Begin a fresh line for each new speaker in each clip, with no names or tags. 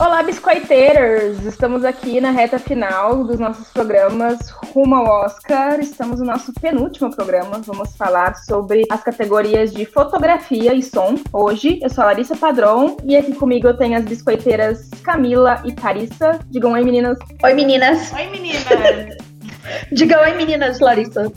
Olá, biscoiteiros! Estamos aqui na reta final dos nossos programas rumo ao Oscar. Estamos no nosso penúltimo programa. Vamos falar sobre as categorias de fotografia e som. Hoje, eu sou a Larissa Padrão e aqui comigo eu tenho as biscoiteiras Camila e Carissa. Digam oi, meninas.
Oi, meninas.
Oi, meninas.
Diga oi, meninas, Larissa.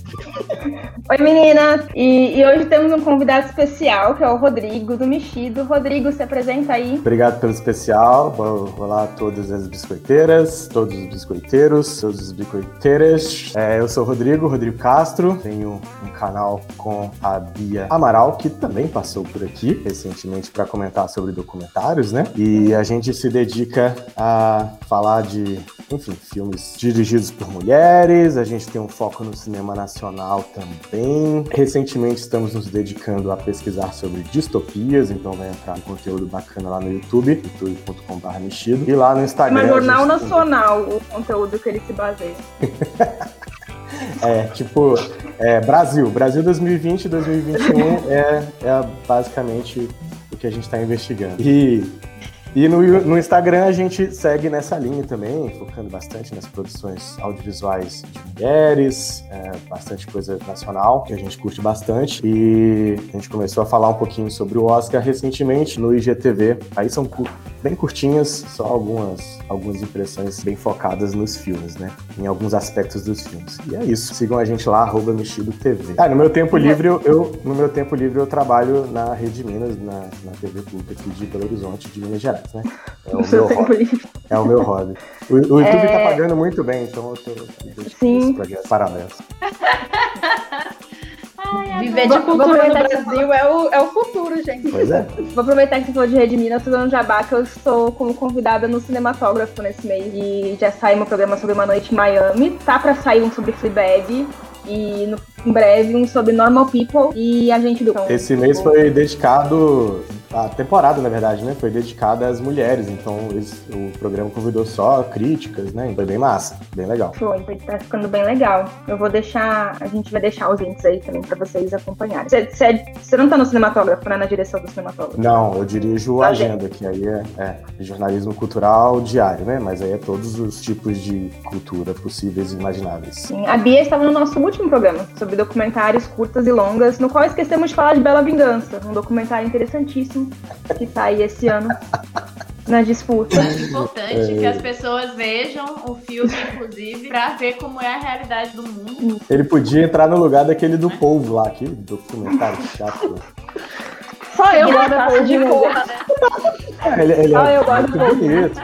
Oi, meninas. E, e, hoje temos um convidado especial, que é o Rodrigo do Mexido. Rodrigo, se apresenta aí.
Obrigado pelo especial. Olá a todas as biscoiteiras, todos os biscoiteiros, todas as biscoiteiras. É, eu sou o Rodrigo, Rodrigo Castro. Tenho um canal com a Bia Amaral, que também passou por aqui recentemente para comentar sobre documentários, né? E a gente se dedica a falar de, enfim, filmes dirigidos por mulheres a gente tem um foco no cinema nacional também. Recentemente estamos nos dedicando a pesquisar sobre distopias, então vai entrar um conteúdo bacana lá no YouTube, youtube.com.br mexido. E lá no Instagram.
Mas Jornal Nacional, o conteúdo que ele se baseia.
é, tipo, é, Brasil. Brasil 2020 e 2021 é, é basicamente o que a gente está investigando. E e no, no Instagram a gente segue nessa linha também, focando bastante nas produções audiovisuais de mulheres, é, bastante coisa nacional, que a gente curte bastante. E a gente começou a falar um pouquinho sobre o Oscar recentemente no IGTV. Aí são bem curtinhas, só algumas, algumas impressões bem focadas nos filmes, né? Em alguns aspectos dos filmes. E é isso. Sigam a gente lá, arroba Mexido TV. Ah, no meu tempo livre, eu, no meu tempo livre, eu trabalho na Rede Minas, na, na TV pública aqui de Belo Horizonte, de Minas Gerais né? É o, meu hobby. é o meu hobby. O, o YouTube tá é... tá pagando muito bem, então eu tô
Sim.
parabéns.
Viver de cultura no Brasil é o, é o futuro, gente.
Pois é.
Vou aproveitar que você falou de Rede Minas, tô dando jabá, que eu estou como convidada no cinematógrafo nesse mês. E já saiu meu programa sobre uma noite em Miami. Tá pra sair um sobre Fleabag. E no, em breve um sobre Normal People e a gente do.
Esse mês foi dedicado a temporada, na verdade, né, foi dedicada às mulheres, então eles, o programa convidou só críticas, né, foi bem massa, bem legal.
Foi, tá ficando bem legal. Eu vou deixar, a gente vai deixar os links aí também pra vocês acompanharem. Você, não tá no cinematógrafo, né, na direção do cinematógrafo?
Não, eu dirijo a agenda, que aí é, é, jornalismo cultural diário, né, mas aí é todos os tipos de cultura possíveis e imagináveis.
Sim, a Bia estava no nosso último programa, sobre documentários curtas e longas, no qual esquecemos de falar de Bela Vingança, um documentário interessantíssimo que tá aí esse ano na disputa.
É importante que as pessoas vejam o filme, inclusive, pra ver como é a realidade do mundo.
Ele podia entrar no lugar daquele do povo lá, aquele documentário chato.
Só eu gosto de porra, né?
Ele, ele Só é eu gosto muito bonito.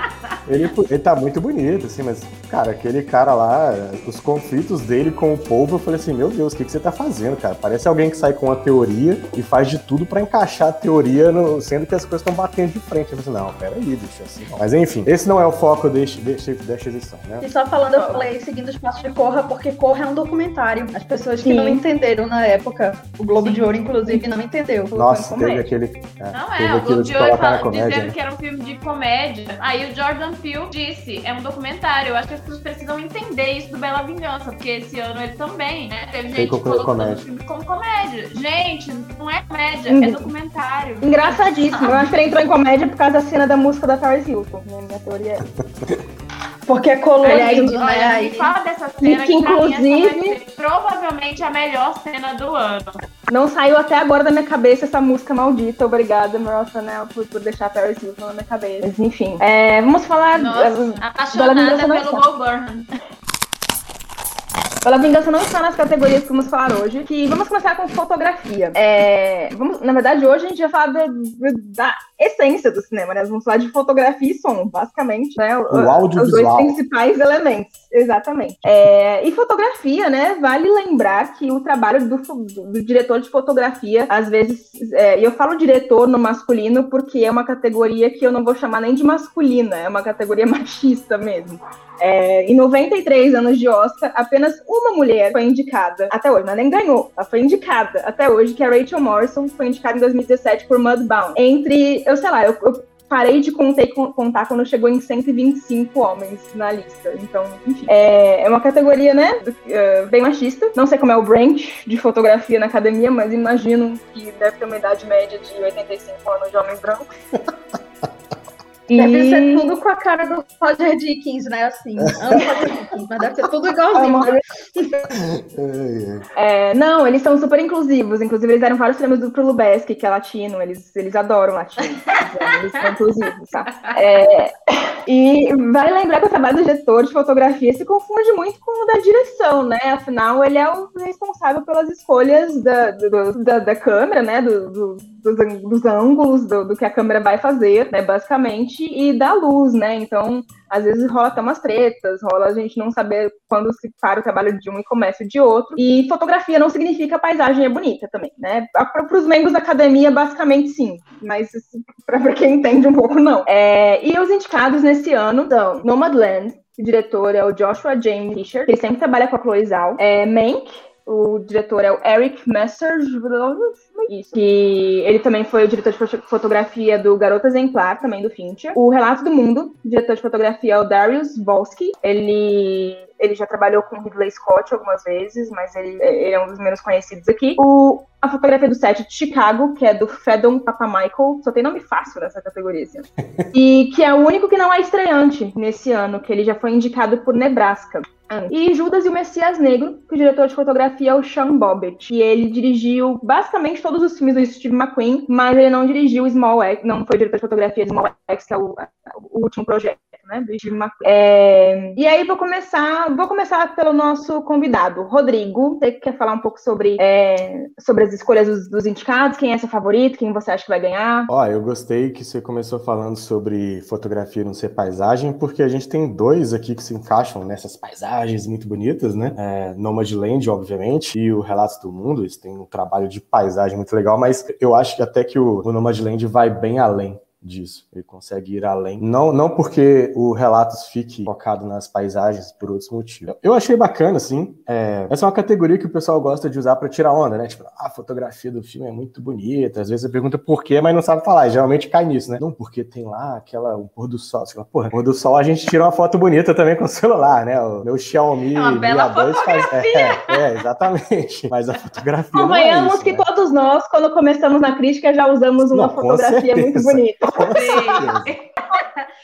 Ele, ele tá muito bonito, assim, mas, cara, aquele cara lá, os conflitos dele com o povo, eu falei assim, meu Deus, o que, que você tá fazendo, cara? Parece alguém que sai com uma teoria e faz de tudo para encaixar a teoria, no, sendo que as coisas estão batendo de frente. Eu falei assim, não, peraí, bicho, assim não. Mas enfim, esse não é o foco deste, deste, desta edição, né?
E só falando, eu falei seguindo os passos de Corra, porque Corra é um documentário. As pessoas que Sim. não entenderam na época, o Globo Sim. de Ouro, inclusive, não entendeu.
Nossa, teve aquele.
É, não é, o Globo de Ouro dizendo que era um filme de comédia. Aí o Jordan Peele disse, é um documentário. Eu acho que as pessoas precisam entender isso do Bela Vingança, porque esse ano ele também, né? Teve gente que colocou o filme como comédia. Gente, não é comédia, hum. é documentário.
Engraçadíssimo. Eu acho que ele entrou em comédia por causa da cena da música da Paris Hilton. Né? Minha teoria é
Porque é colorido,
né? Aí. Fala dessa cena que, que inclusive provavelmente a melhor cena do ano.
Não saiu até agora da minha cabeça essa música maldita. Obrigada, Meryl Chanel, por, por deixar Paris Hilton na minha cabeça. Mas, enfim, é, vamos falar...
Nossa, uh, apaixonada pelo Bob Burnham.
Pela Vingança não está nas categorias que vamos falar hoje, que vamos começar com fotografia. É, vamos, na verdade, hoje a gente vai falar da, da essência do cinema, né? Vamos falar de fotografia e som, basicamente, né?
O, o audiovisual.
Os dois principais elementos, exatamente. É, e fotografia, né? Vale lembrar que o trabalho do, do, diretor de fotografia, às vezes, é, e eu falo diretor no masculino porque é uma categoria que eu não vou chamar nem de masculina, é uma categoria machista mesmo. É, em 93 anos de Oscar, apenas uma mulher foi indicada até hoje, mas nem ganhou, ela foi indicada até hoje, que é a Rachel Morrison, foi indicada em 2017 por Mudbound. Entre, eu sei lá, eu, eu parei de contar, contar quando chegou em 125 homens na lista. Então, enfim. É, é uma categoria, né? Uh, bem machista. Não sei como é o branch de fotografia na academia, mas imagino que deve ter uma idade média de 85 anos de homens brancos.
E... Deve ser tudo com a cara do Roger Dickens, né? Assim, amo Roger Dickens, mas deve ser tudo igualzinho.
é, não, eles são super inclusivos. Inclusive, eles deram vários prêmios pro Lubeski, que é latino. Eles, eles adoram latino. eles são inclusivos, tá? É, e vale lembrar que o trabalho do diretor de fotografia se confunde muito com o da direção, né? Afinal, ele é o responsável pelas escolhas da, do, da, da, câmera, né? Do, do, dos, dos, ângulos do, do, que a câmera vai fazer, né? Basicamente, e da luz, né? Então, às vezes rola até umas tretas, rola a gente não saber quando se para o trabalho de um e começa o de outro. E fotografia não significa paisagem é bonita também, né? Para os membros da academia, basicamente sim, mas para quem entende um pouco, não. É, e os indicados nesse ano são Nomadland, o diretor é o Joshua James Fisher, ele sempre trabalha com a Chloe Zhao. É Mank, o diretor é o Eric Messer, isso. Que ele também foi o diretor de fotografia do Garota Exemplar, também do Fincher. O Relato do Mundo, diretor de fotografia é o Darius Volsky. Ele ele já trabalhou com Ridley Scott algumas vezes, mas ele, ele, é um dos menos conhecidos aqui. O, a fotografia do set de Chicago, que é do Fedon Papamichael, só tem nome fácil nessa categoria, assim. e que é o único que não é estreante nesse ano, que ele já foi indicado por Nebraska. E Judas e o Messias Negro, que o diretor de fotografia é o Sean Bobbitt. E ele dirigiu basicamente todos os filmes do Steve McQueen, mas ele não dirigiu Small X, não foi diretor de fotografia de Small X, que é o, o último projeto né, do. É, e aí vou começar, vou começar pelo nosso convidado, Rodrigo. Você quer falar um pouco sobre, é, sobre as escolhas dos, dos, indicados? Quem é seu favorito? Quem você acha que vai ganhar?
Ó, eu gostei que você começou falando sobre fotografia não ser paisagem, porque a gente tem dois aqui que se encaixam nessas paisagens muito bonitas, né? É, Nomadland, obviamente, e o Relatos do Mundo. Eles têm um trabalho de paisagem muito legal, mas eu acho que até que o, o Nomadland vai bem além disso. Ele consegue ir além. Não, não porque o Relatos fique focado nas paisagens por outros motivos. Eu achei bacana, assim. É... Essa é uma categoria que o pessoal gosta de usar para tirar onda, né? Tipo, ah, a fotografia do filme é muito bonita. Às vezes você pergunta por quê, mas não sabe falar. E geralmente cai nisso, né? Não, porque tem lá aquela, o pôr do sol. Você fala, porra, pôr do sol a gente tira uma foto bonita também com o celular, né? O meu Xiaomi
é uma bela fotografia.
Faz... É, é, exatamente. Mas a fotografia.
Convenhamos é que né? todos nós, quando começamos na crítica, já usamos uma não, fotografia muito bonita. Sim.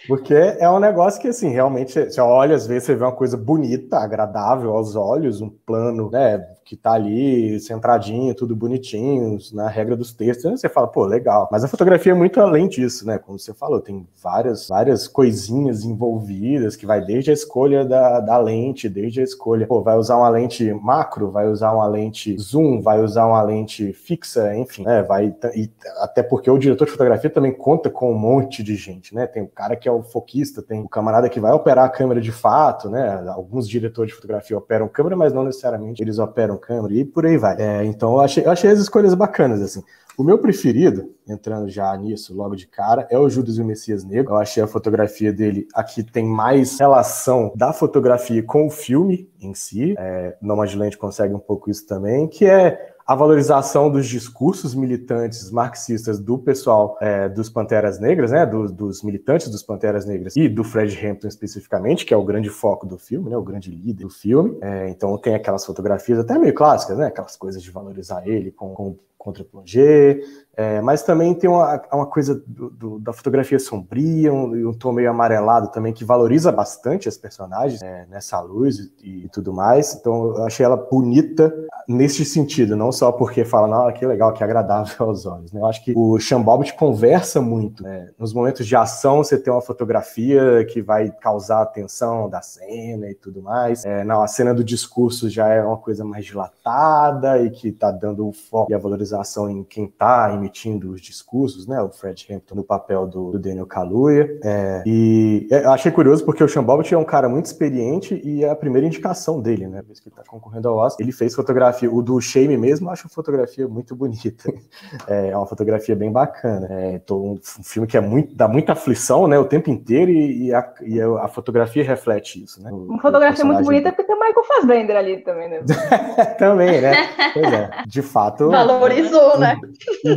Porque é um negócio que, assim, realmente, você olha, às vezes você vê uma coisa bonita, agradável aos olhos, um plano, né, que tá ali centradinho, tudo bonitinho, na regra dos textos, você fala, pô, legal. Mas a fotografia é muito além disso, né? Como você falou, tem várias, várias coisinhas envolvidas, que vai desde a escolha da, da lente, desde a escolha, pô, vai usar uma lente macro, vai usar uma lente zoom, vai usar uma lente fixa, enfim, né? Vai, e, até porque o diretor de fotografia também conta com um monte de gente, né? Tem o cara que é o foquista, tem o camarada que vai operar a câmera de fato, né? Alguns diretores de fotografia operam câmera, mas não necessariamente eles operam câmera e por aí vai. É, então eu achei, eu achei as escolhas bacanas, assim. O meu preferido, entrando já nisso logo de cara, é o Judas e o Messias Negro. Eu achei a fotografia dele aqui tem mais relação da fotografia com o filme em si. É, Nomadland consegue um pouco isso também, que é a valorização dos discursos militantes marxistas do pessoal é, dos Panteras Negras, né, dos, dos, militantes dos Panteras Negras e do Fred Hampton especificamente, que é o grande foco do filme, né, o grande líder do filme. É, então tem aquelas fotografias até meio clássicas, né, aquelas coisas de valorizar ele com, com contra-plongé, é, mas também tem uma, uma coisa do, do, da fotografia sombria, um, um tom meio amarelado também, que valoriza bastante as personagens é, nessa luz e, e, tudo mais. Então eu achei ela bonita nesse sentido, não só porque fala, não, que legal, que agradável aos olhos. Né? Eu acho que o Shambobit conversa muito. Né? Nos momentos de ação, você tem uma fotografia que vai causar a atenção da cena e tudo mais. É, não, a cena do discurso já é uma coisa mais dilatada e que está dando o foco e a valorização em quem está emitindo os discursos, né? O Fred Hampton no papel do, do Daniel Kaluuya. É, e eu achei curioso porque o Sean Bobbitt é um cara muito experiente e é a primeira indicação dele, né? Vez que ele tá concorrendo ao Oscar. Ele fez fotografia, o do Shame mesmo, eu acho fotografia muito bonita. É, é uma fotografia bem bacana. É, um, um, filme que é muito, dá muita aflição, né? O tempo inteiro e, e, a, e a, fotografia reflete isso, né?
O, uma fotografia muito bonita porque tem o Michael Fassbender ali também, né?
também, né? Pois é. De fato.
Valoriza Visualizou, né?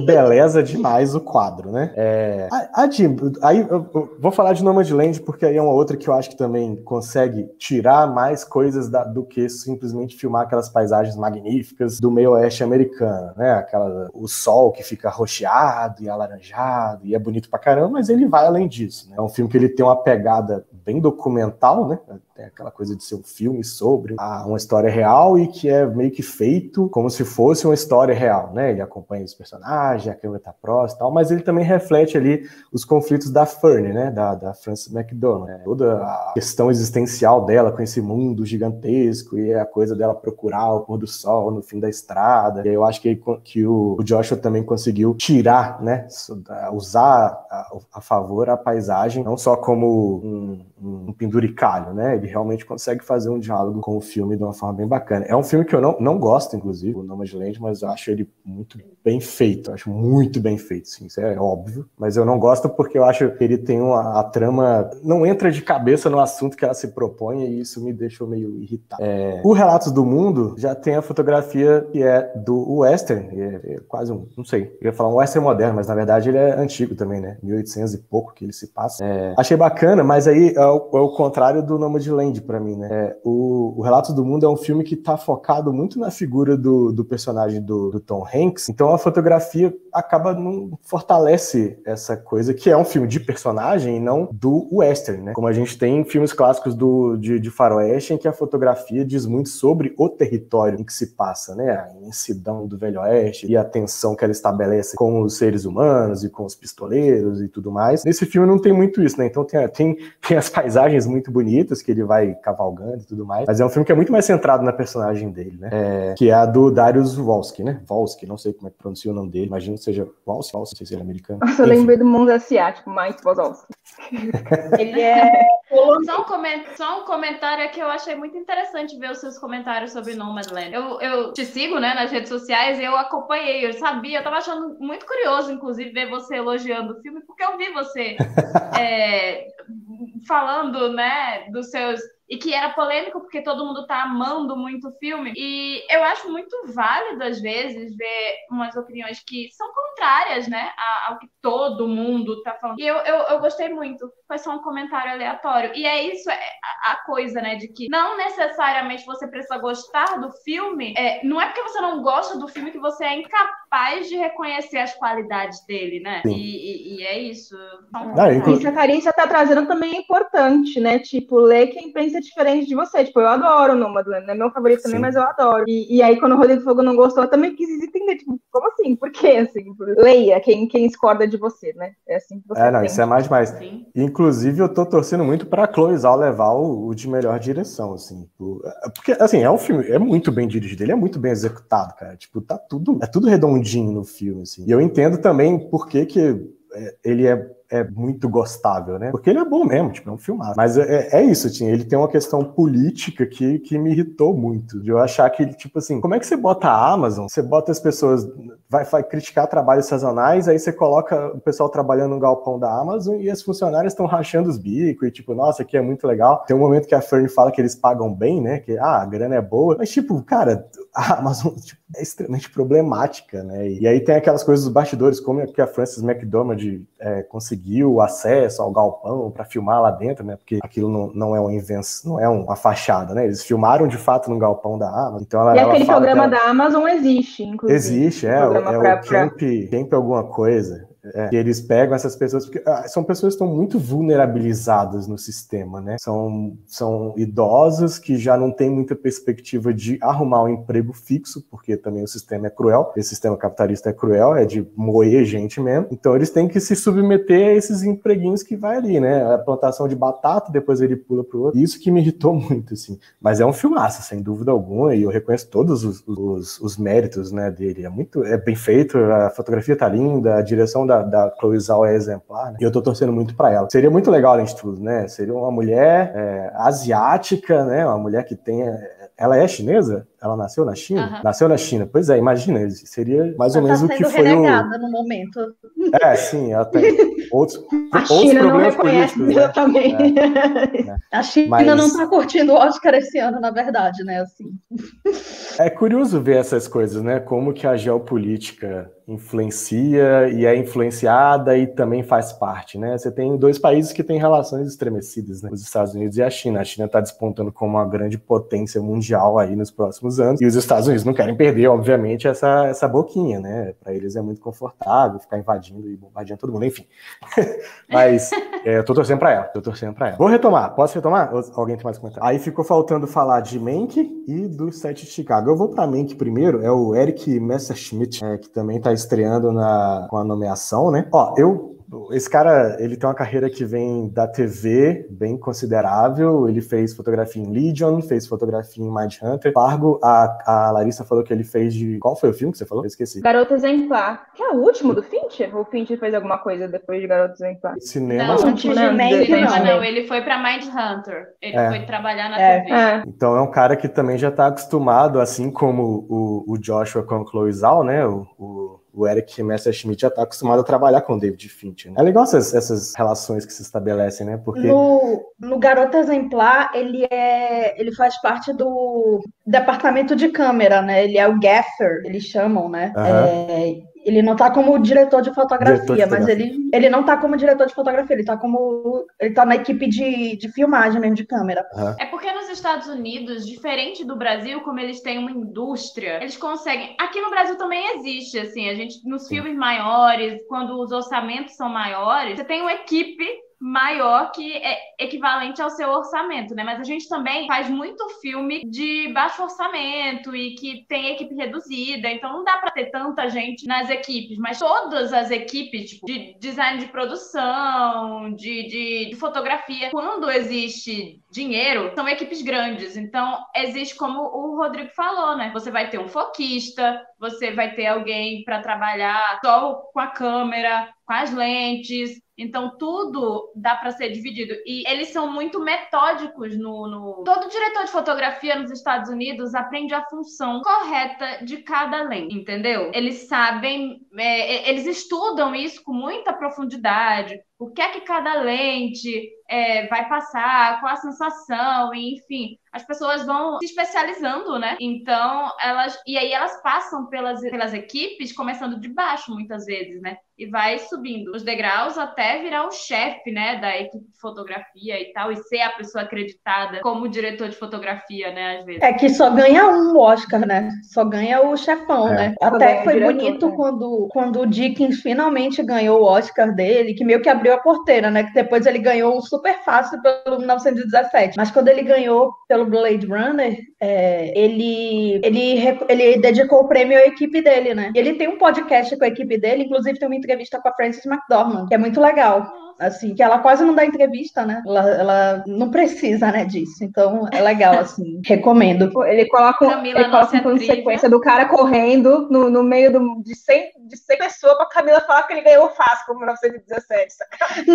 beleza demais o quadro, né? É, a, a Jim, aí eu, eu vou falar de Nomadland porque aí é uma outra que eu acho que também consegue tirar mais coisas da, do que simplesmente filmar aquelas paisagens magníficas do meio oeste americano, né? Aquela, o sol que fica roxeado e alaranjado e é bonito pra caramba, mas ele vai além disso. Né? É um filme que ele tem uma pegada bem documental, né? Tem aquela coisa de ser um filme sobre uma história real e que é meio que feito como se fosse uma história real, né? Ele acompanha os personagens, a câmera tá próxima e tal, mas ele também reflete ali os conflitos da Fern, né? Da, da Frances McDormand. Né? Toda a questão existencial dela com esse mundo gigantesco e a coisa dela procurar o pôr do sol no fim da estrada. E eu acho que, que o, o Joshua também conseguiu tirar, né? Usar a, a favor a paisagem, não só como um, um penduricalho, né? Ele realmente consegue fazer um diálogo com o filme de uma forma bem bacana. É um filme que eu não, não gosto, inclusive, o Nomadland, mas eu acho ele muito bem feito. Eu acho muito bem feito, sim, isso é óbvio. Mas eu não gosto porque eu acho que ele tem uma a trama não entra de cabeça no assunto que ela se propõe e isso me deixa meio irritado. É, o Relatos do Mundo já tem a fotografia que é do western, é, é quase um, não sei, eu ia falar um western moderno, mas na verdade ele é antigo também, né? 1800 e pouco que ele se passa. É, achei bacana, mas aí é o, é o contrário do Nomadland para mim, né? É, o, o Relatos do Mundo é um filme que tá focado muito na figura do, do personagem do, do Tom Hanks, então a fotografia acaba não fortalece essa coisa que é um filme de personagem e não do western, né? Como a gente tem filmes clássicos do, de, de faroeste em que a fotografia diz muito sobre o território em que se passa, né? A imensidão do Velho Oeste e a tensão que ela estabelece com os seres humanos e com os pistoleiros e tudo mais. Nesse filme não tem muito isso, né? Então tem, tem, tem as paisagens muito bonitas que ele vai cavalgando e tudo mais, mas é um filme que é muito mais centrado na personagem dele, né? É, que é a do Darius Volsky, né? Volsky, não sei como é que pronuncia o nome dele, imagino que seja Volsky, Volsky, não sei se ele é americano.
Nossa, eu lembrei do mundo asiático, mais Volsky.
ele é... Só um, coment... Só um comentário aqui, eu achei muito interessante ver os seus comentários sobre Nomadland. Eu, eu te sigo, né, nas redes sociais e eu acompanhei, eu sabia, eu tava achando muito curioso, inclusive, ver você elogiando o filme, porque eu vi você é, falando, né, dos seus e que era polêmico porque todo mundo tá amando muito o filme. E eu acho muito válido, às vezes, ver umas opiniões que são contrárias, né, ao que todo mundo tá falando. E eu, eu, eu gostei muito. Foi só um comentário aleatório. E é isso, é a coisa, né, de que não necessariamente você precisa gostar do filme. É, não é porque você não gosta do filme que você é incapaz de reconhecer as qualidades dele, né? E, e, e, é isso.
Ah, Isso a Carissa tá trazendo também é importante, né? Tipo, ler quem pensa experiência diferente de você. Tipo, eu adoro o Nomadland, é meu favorito também, Sim. mas eu adoro. E, e, aí, quando o Rodrigo Fogo não gostou, eu também quis entender, tipo, como assim? Por quê? Assim, leia quem, quem discorda de você, né? É assim que você
É, não, tem. isso é mais demais. Sim. Inclusive, eu tô torcendo muito pra Chloe Zhao levar o, o, de melhor direção, assim. Porque, assim, é um filme, é muito bem dirigido, ele é muito bem executado, cara. Tipo, tá tudo, é tudo redondinho no filme, assim. E eu entendo também por que que é, ele é é muito gostável, né? Porque ele é bom mesmo, tipo, é um filmado. Mas é, é isso, tinha. Ele tem uma questão política que, que me irritou muito. De eu achar que, tipo assim, como é que você bota a Amazon? Você bota as pessoas, vai, vai criticar trabalhos sazonais, aí você coloca o pessoal trabalhando no galpão da Amazon e as funcionárias estão rachando os bicos e, tipo, nossa, aqui é muito legal. Tem um momento que a Fern fala que eles pagam bem, né? Que ah, a grana é boa. Mas, tipo, cara, a Amazon tipo, é extremamente problemática, né? E aí tem aquelas coisas dos bastidores, como é que a Frances McDormand é, conseguiu acesso ao galpão para filmar lá dentro, né? Porque aquilo não, não é uma invenção, não é uma fachada, né? Eles filmaram de fato no galpão da Amazon. Então ela,
e
ela
aquele programa da Amazon existe, inclusive.
Existe, é, é, o, é o Camp, Camp alguma coisa. É, que eles pegam essas pessoas, porque ah, são pessoas que estão muito vulnerabilizadas no sistema, né? São, são idosos que já não têm muita perspectiva de arrumar um emprego fixo, porque também o sistema é cruel, esse sistema capitalista é cruel, é de moer gente mesmo. Então eles têm que se submeter a esses empreguinhos que vai ali, né? A plantação de batata, depois ele pula pro outro. Isso que me irritou muito, assim. Mas é um filmaço, sem dúvida alguma, e eu reconheço todos os, os, os méritos, né, dele. É muito, é bem feito, a fotografia tá linda, a direção da da, da é exemplar, né? E eu tô torcendo muito para ela. Seria muito legal, além de tudo, né? Seria uma mulher é, asiática, né? Uma mulher que tenha. Ela é chinesa? Ela nasceu na China? Uhum. Nasceu na China. Pois é, imagina, seria mais ou menos
tá
o que foi o.
no momento.
É, sim, ela tem outros,
a
outros
China não reconhece né? também.
É, é. A China Mas... não está curtindo o Oscar esse ano, na verdade, né? Assim.
É curioso ver essas coisas, né? Como que a geopolítica influencia e é influenciada e também faz parte, né? Você tem dois países que têm relações estremecidas, né? Os Estados Unidos e a China. A China está despontando como uma grande potência mundial aí nos próximos anos e os Estados Unidos não querem perder, obviamente, essa, essa boquinha, né? Para eles é muito confortável ficar invadindo e bombardeando todo mundo, enfim. Mas é, eu tô torcendo para ela, tô torcendo para ela. Vou retomar, posso retomar? Alguém tem mais comentário? Aí ficou faltando falar de Mank e do set de Chicago. Eu vou para Mank primeiro, é o Eric Messerschmidt, é, que também está estreando na, com a nomeação, né? Ó, eu esse cara, ele tem uma carreira que vem da TV, bem considerável. Ele fez fotografia em Legion, fez fotografia em Mindhunter. Fargo, a, a Larissa falou que ele fez de... Qual foi o filme que você falou? Eu esqueci.
Garoto Exemplar. Que é o último do Fincher? Ou o Fincher fez alguma coisa depois de Garoto Exemplar?
Cinema...
Não, não, não, não, não. Ele foi pra Mindhunter. Ele é. foi trabalhar na é. TV. É.
Então é um cara que também já tá acostumado, assim como o, o Joshua com Chloe Zhao, né? o, o o Eric Messerschmidt já está acostumado a trabalhar com o David Fincher. Né? É legal essas, essas, relações que se estabelecem, né?
Porque no, no Garoto Exemplar ele é, ele faz parte do departamento de câmera, né? Ele é o gaffer, eles chamam, né? Uhum. É, ele não tá como diretor de fotografia, diretor de mas fotografia. ele, ele não tá como diretor de fotografia, ele tá como. Ele tá na equipe de, de filmagem mesmo, de câmera.
Uhum. É porque nos Estados Unidos, diferente do Brasil, como eles têm uma indústria, eles conseguem. Aqui no Brasil também existe, assim, a gente, nos filmes maiores, quando os orçamentos são maiores, você tem uma equipe maior que é equivalente ao seu orçamento, né? Mas a gente também faz muito filme de baixo orçamento e que tem equipe reduzida, então não dá para ter tanta gente nas equipes, mas todas as equipes tipo, de design de produção, de, de, de fotografia, quando existe dinheiro, são equipes grandes. Então, existe como o Rodrigo falou, né? Você vai ter um foquista, você vai ter alguém para trabalhar só com a câmera, com as lentes, então, tudo dá para ser dividido. E eles são muito metódicos no, no, Todo diretor de fotografia nos Estados Unidos aprende a função correta de cada lente, entendeu? Eles sabem, é, eles estudam isso com muita profundidade. O que é que cada lente é, vai passar, qual a sensação, enfim. As pessoas vão se especializando, né? Então, elas. E aí elas passam pelas, pelas equipes, começando de baixo, muitas vezes, né? e vai subindo os degraus até virar o chefe, né, da equipe de fotografia e tal, e ser a pessoa acreditada como diretor de fotografia, né, às vezes.
É que só ganha um Oscar, né? Só ganha o chefão, é. né? Até foi diretor, bonito né? quando, quando o Dickens finalmente ganhou o Oscar dele, que meio que abriu a porteira, né? Que depois ele ganhou super fácil pelo 1917. Mas quando ele ganhou pelo Blade Runner, é, ele, ele, ele dedicou o prêmio à equipe dele, né? E ele tem um podcast com a equipe dele, inclusive tem uma entrevista com a Frances McDormand, que é muito legal assim, que ela quase não dá entrevista, né? Ela, ela não precisa, né, disso. Então é legal, assim, recomendo.
Ele coloca, Camila, ele coloca uma sequência do cara correndo no, no meio do, de, 100, de 100 pessoas pra Camila falar que ele ganhou fácil como 1917.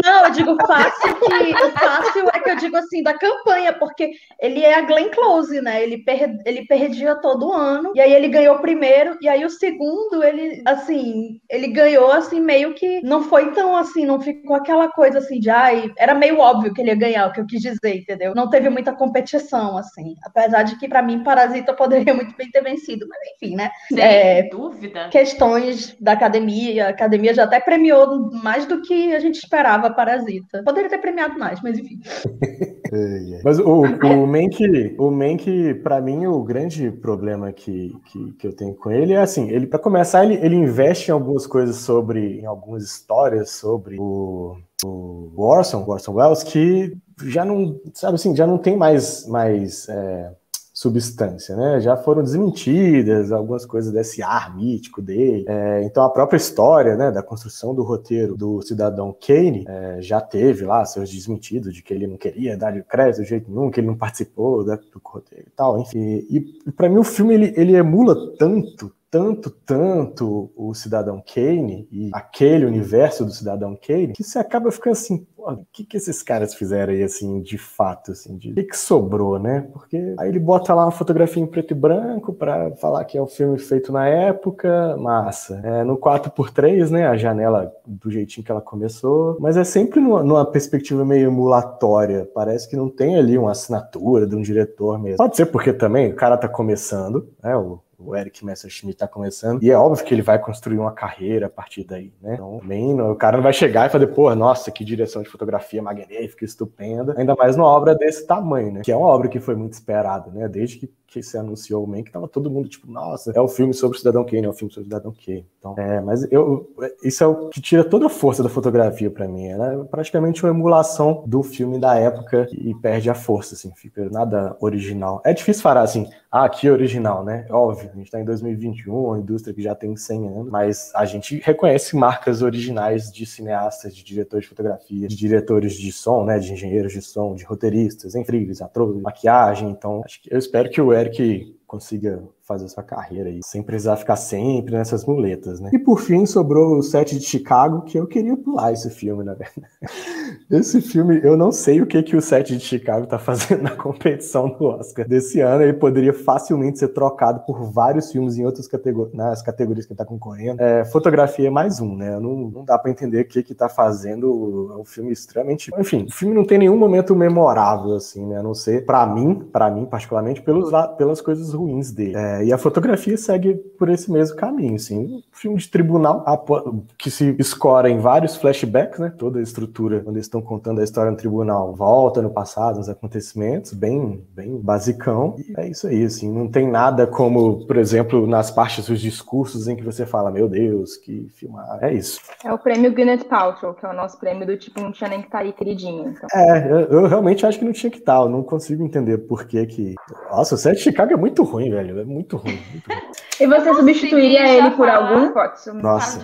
Não, eu digo fácil que o fácil é que eu digo assim, da campanha, porque ele é a Glenn Close, né? Ele, per, ele perdia todo ano, e aí ele ganhou o primeiro, e aí o segundo, ele, assim, ele ganhou, assim, meio que não foi tão assim, não ficou aquela coisa assim de ai, era meio óbvio que ele ia ganhar, o que eu quis dizer, entendeu? Não teve muita competição, assim. Apesar de que, para mim, Parasita poderia muito bem ter vencido, mas enfim, né?
Sem é, dúvida.
Questões da academia, a academia já até premiou mais do que a gente esperava Parasita. Poderia ter premiado mais, mas enfim.
mas o, o Mank, o Mank, pra mim, o grande problema que, que, que eu tenho com ele é assim, ele, para começar, ele, ele investe em algumas coisas sobre, em algumas histórias sobre o o Orson, Orson Welles, que já não, sabe assim, já não tem mais, mais é, substância, né? Já foram desmentidas algumas coisas desse ar mítico dele. É, então a própria história, né, da construção do roteiro do cidadão Kane é, já teve lá seus desmentidos de que ele não queria dar crédito de jeito nenhum, que ele não participou do roteiro e tal, enfim. E, e para mim o filme ele, ele emula tanto, tanto, tanto o Cidadão Kane e aquele universo do Cidadão Kane que você acaba ficando assim, o que, que esses caras fizeram aí, assim, de fato, assim, de o que, que sobrou, né? Porque aí ele bota lá uma fotografia em preto e branco para falar que é um filme feito na época, massa. É, no 4x3, né, a janela do jeitinho que ela começou, mas é sempre numa, numa perspectiva meio emulatória, parece que não tem ali uma assinatura de um diretor mesmo. Pode ser porque também o cara tá começando, né, o o Eric Messerschmidt está começando. E é óbvio que ele vai construir uma carreira a partir daí, né? Então, nem, o cara não vai chegar e falar, pô, nossa, que direção de fotografia magnífica, estupenda. Ainda mais numa obra desse tamanho, né? Que é uma obra que foi muito esperada, né? Desde que que se anunciou o Man, que tava todo mundo tipo, nossa, é o filme sobre o Cidadão Kane, é o filme sobre o Cidadão Kane. Então, é, mas eu, isso é o que tira toda a força da fotografia para mim. É praticamente uma emulação do filme da época e perde a força, assim, fica nada original. É difícil falar assim, ah, que original, né? Óbvio, a gente tá em 2021, uma indústria que já tem 100 anos, mas a gente reconhece marcas originais de cineastas, de diretores de fotografia, de diretores de som, né, de engenheiros de som, de roteiristas, enfim, atores, maquiagem. Então, acho que eu espero que o Eric consiga fazer sua carreira aí, sem precisar ficar sempre nessas muletas, né? E por fim sobrou o set de Chicago, que eu queria pular esse filme, na verdade. Esse filme, eu não sei o que que o set de Chicago tá fazendo na competição do Oscar desse ano, ele poderia facilmente ser trocado por vários filmes em outras categorias, nas categorias que ele tá concorrendo. É, fotografia é mais um, né? Não, não dá para entender o que que tá fazendo, é um filme extremamente... Enfim, o filme não tem nenhum momento memorável, assim, né? A não ser, para mim, para mim particularmente, pelos, pelas coisas ruins dele. É, e a fotografia segue por esse mesmo caminho, assim. Um filme de tribunal que se escora em vários flashbacks, né? Toda a estrutura onde eles estão contando a história no tribunal volta no passado, nos acontecimentos, bem, bem basicão. E é isso aí, assim. Não tem nada como, por exemplo, nas partes dos discursos em que você fala, meu Deus, que filmar. É isso.
É o prêmio Gwyneth Paltrow, que é o nosso prêmio do tipo, não tinha nem que estar tá aí, queridinho. Então.
É, eu, eu, realmente acho que não tinha que estar. Tá, eu não consigo entender por que que... Nossa, o set de Chicago é muito ruim, velho. É muito muito ruim, muito ruim.
E você substituiria ele por algum?
Nossa.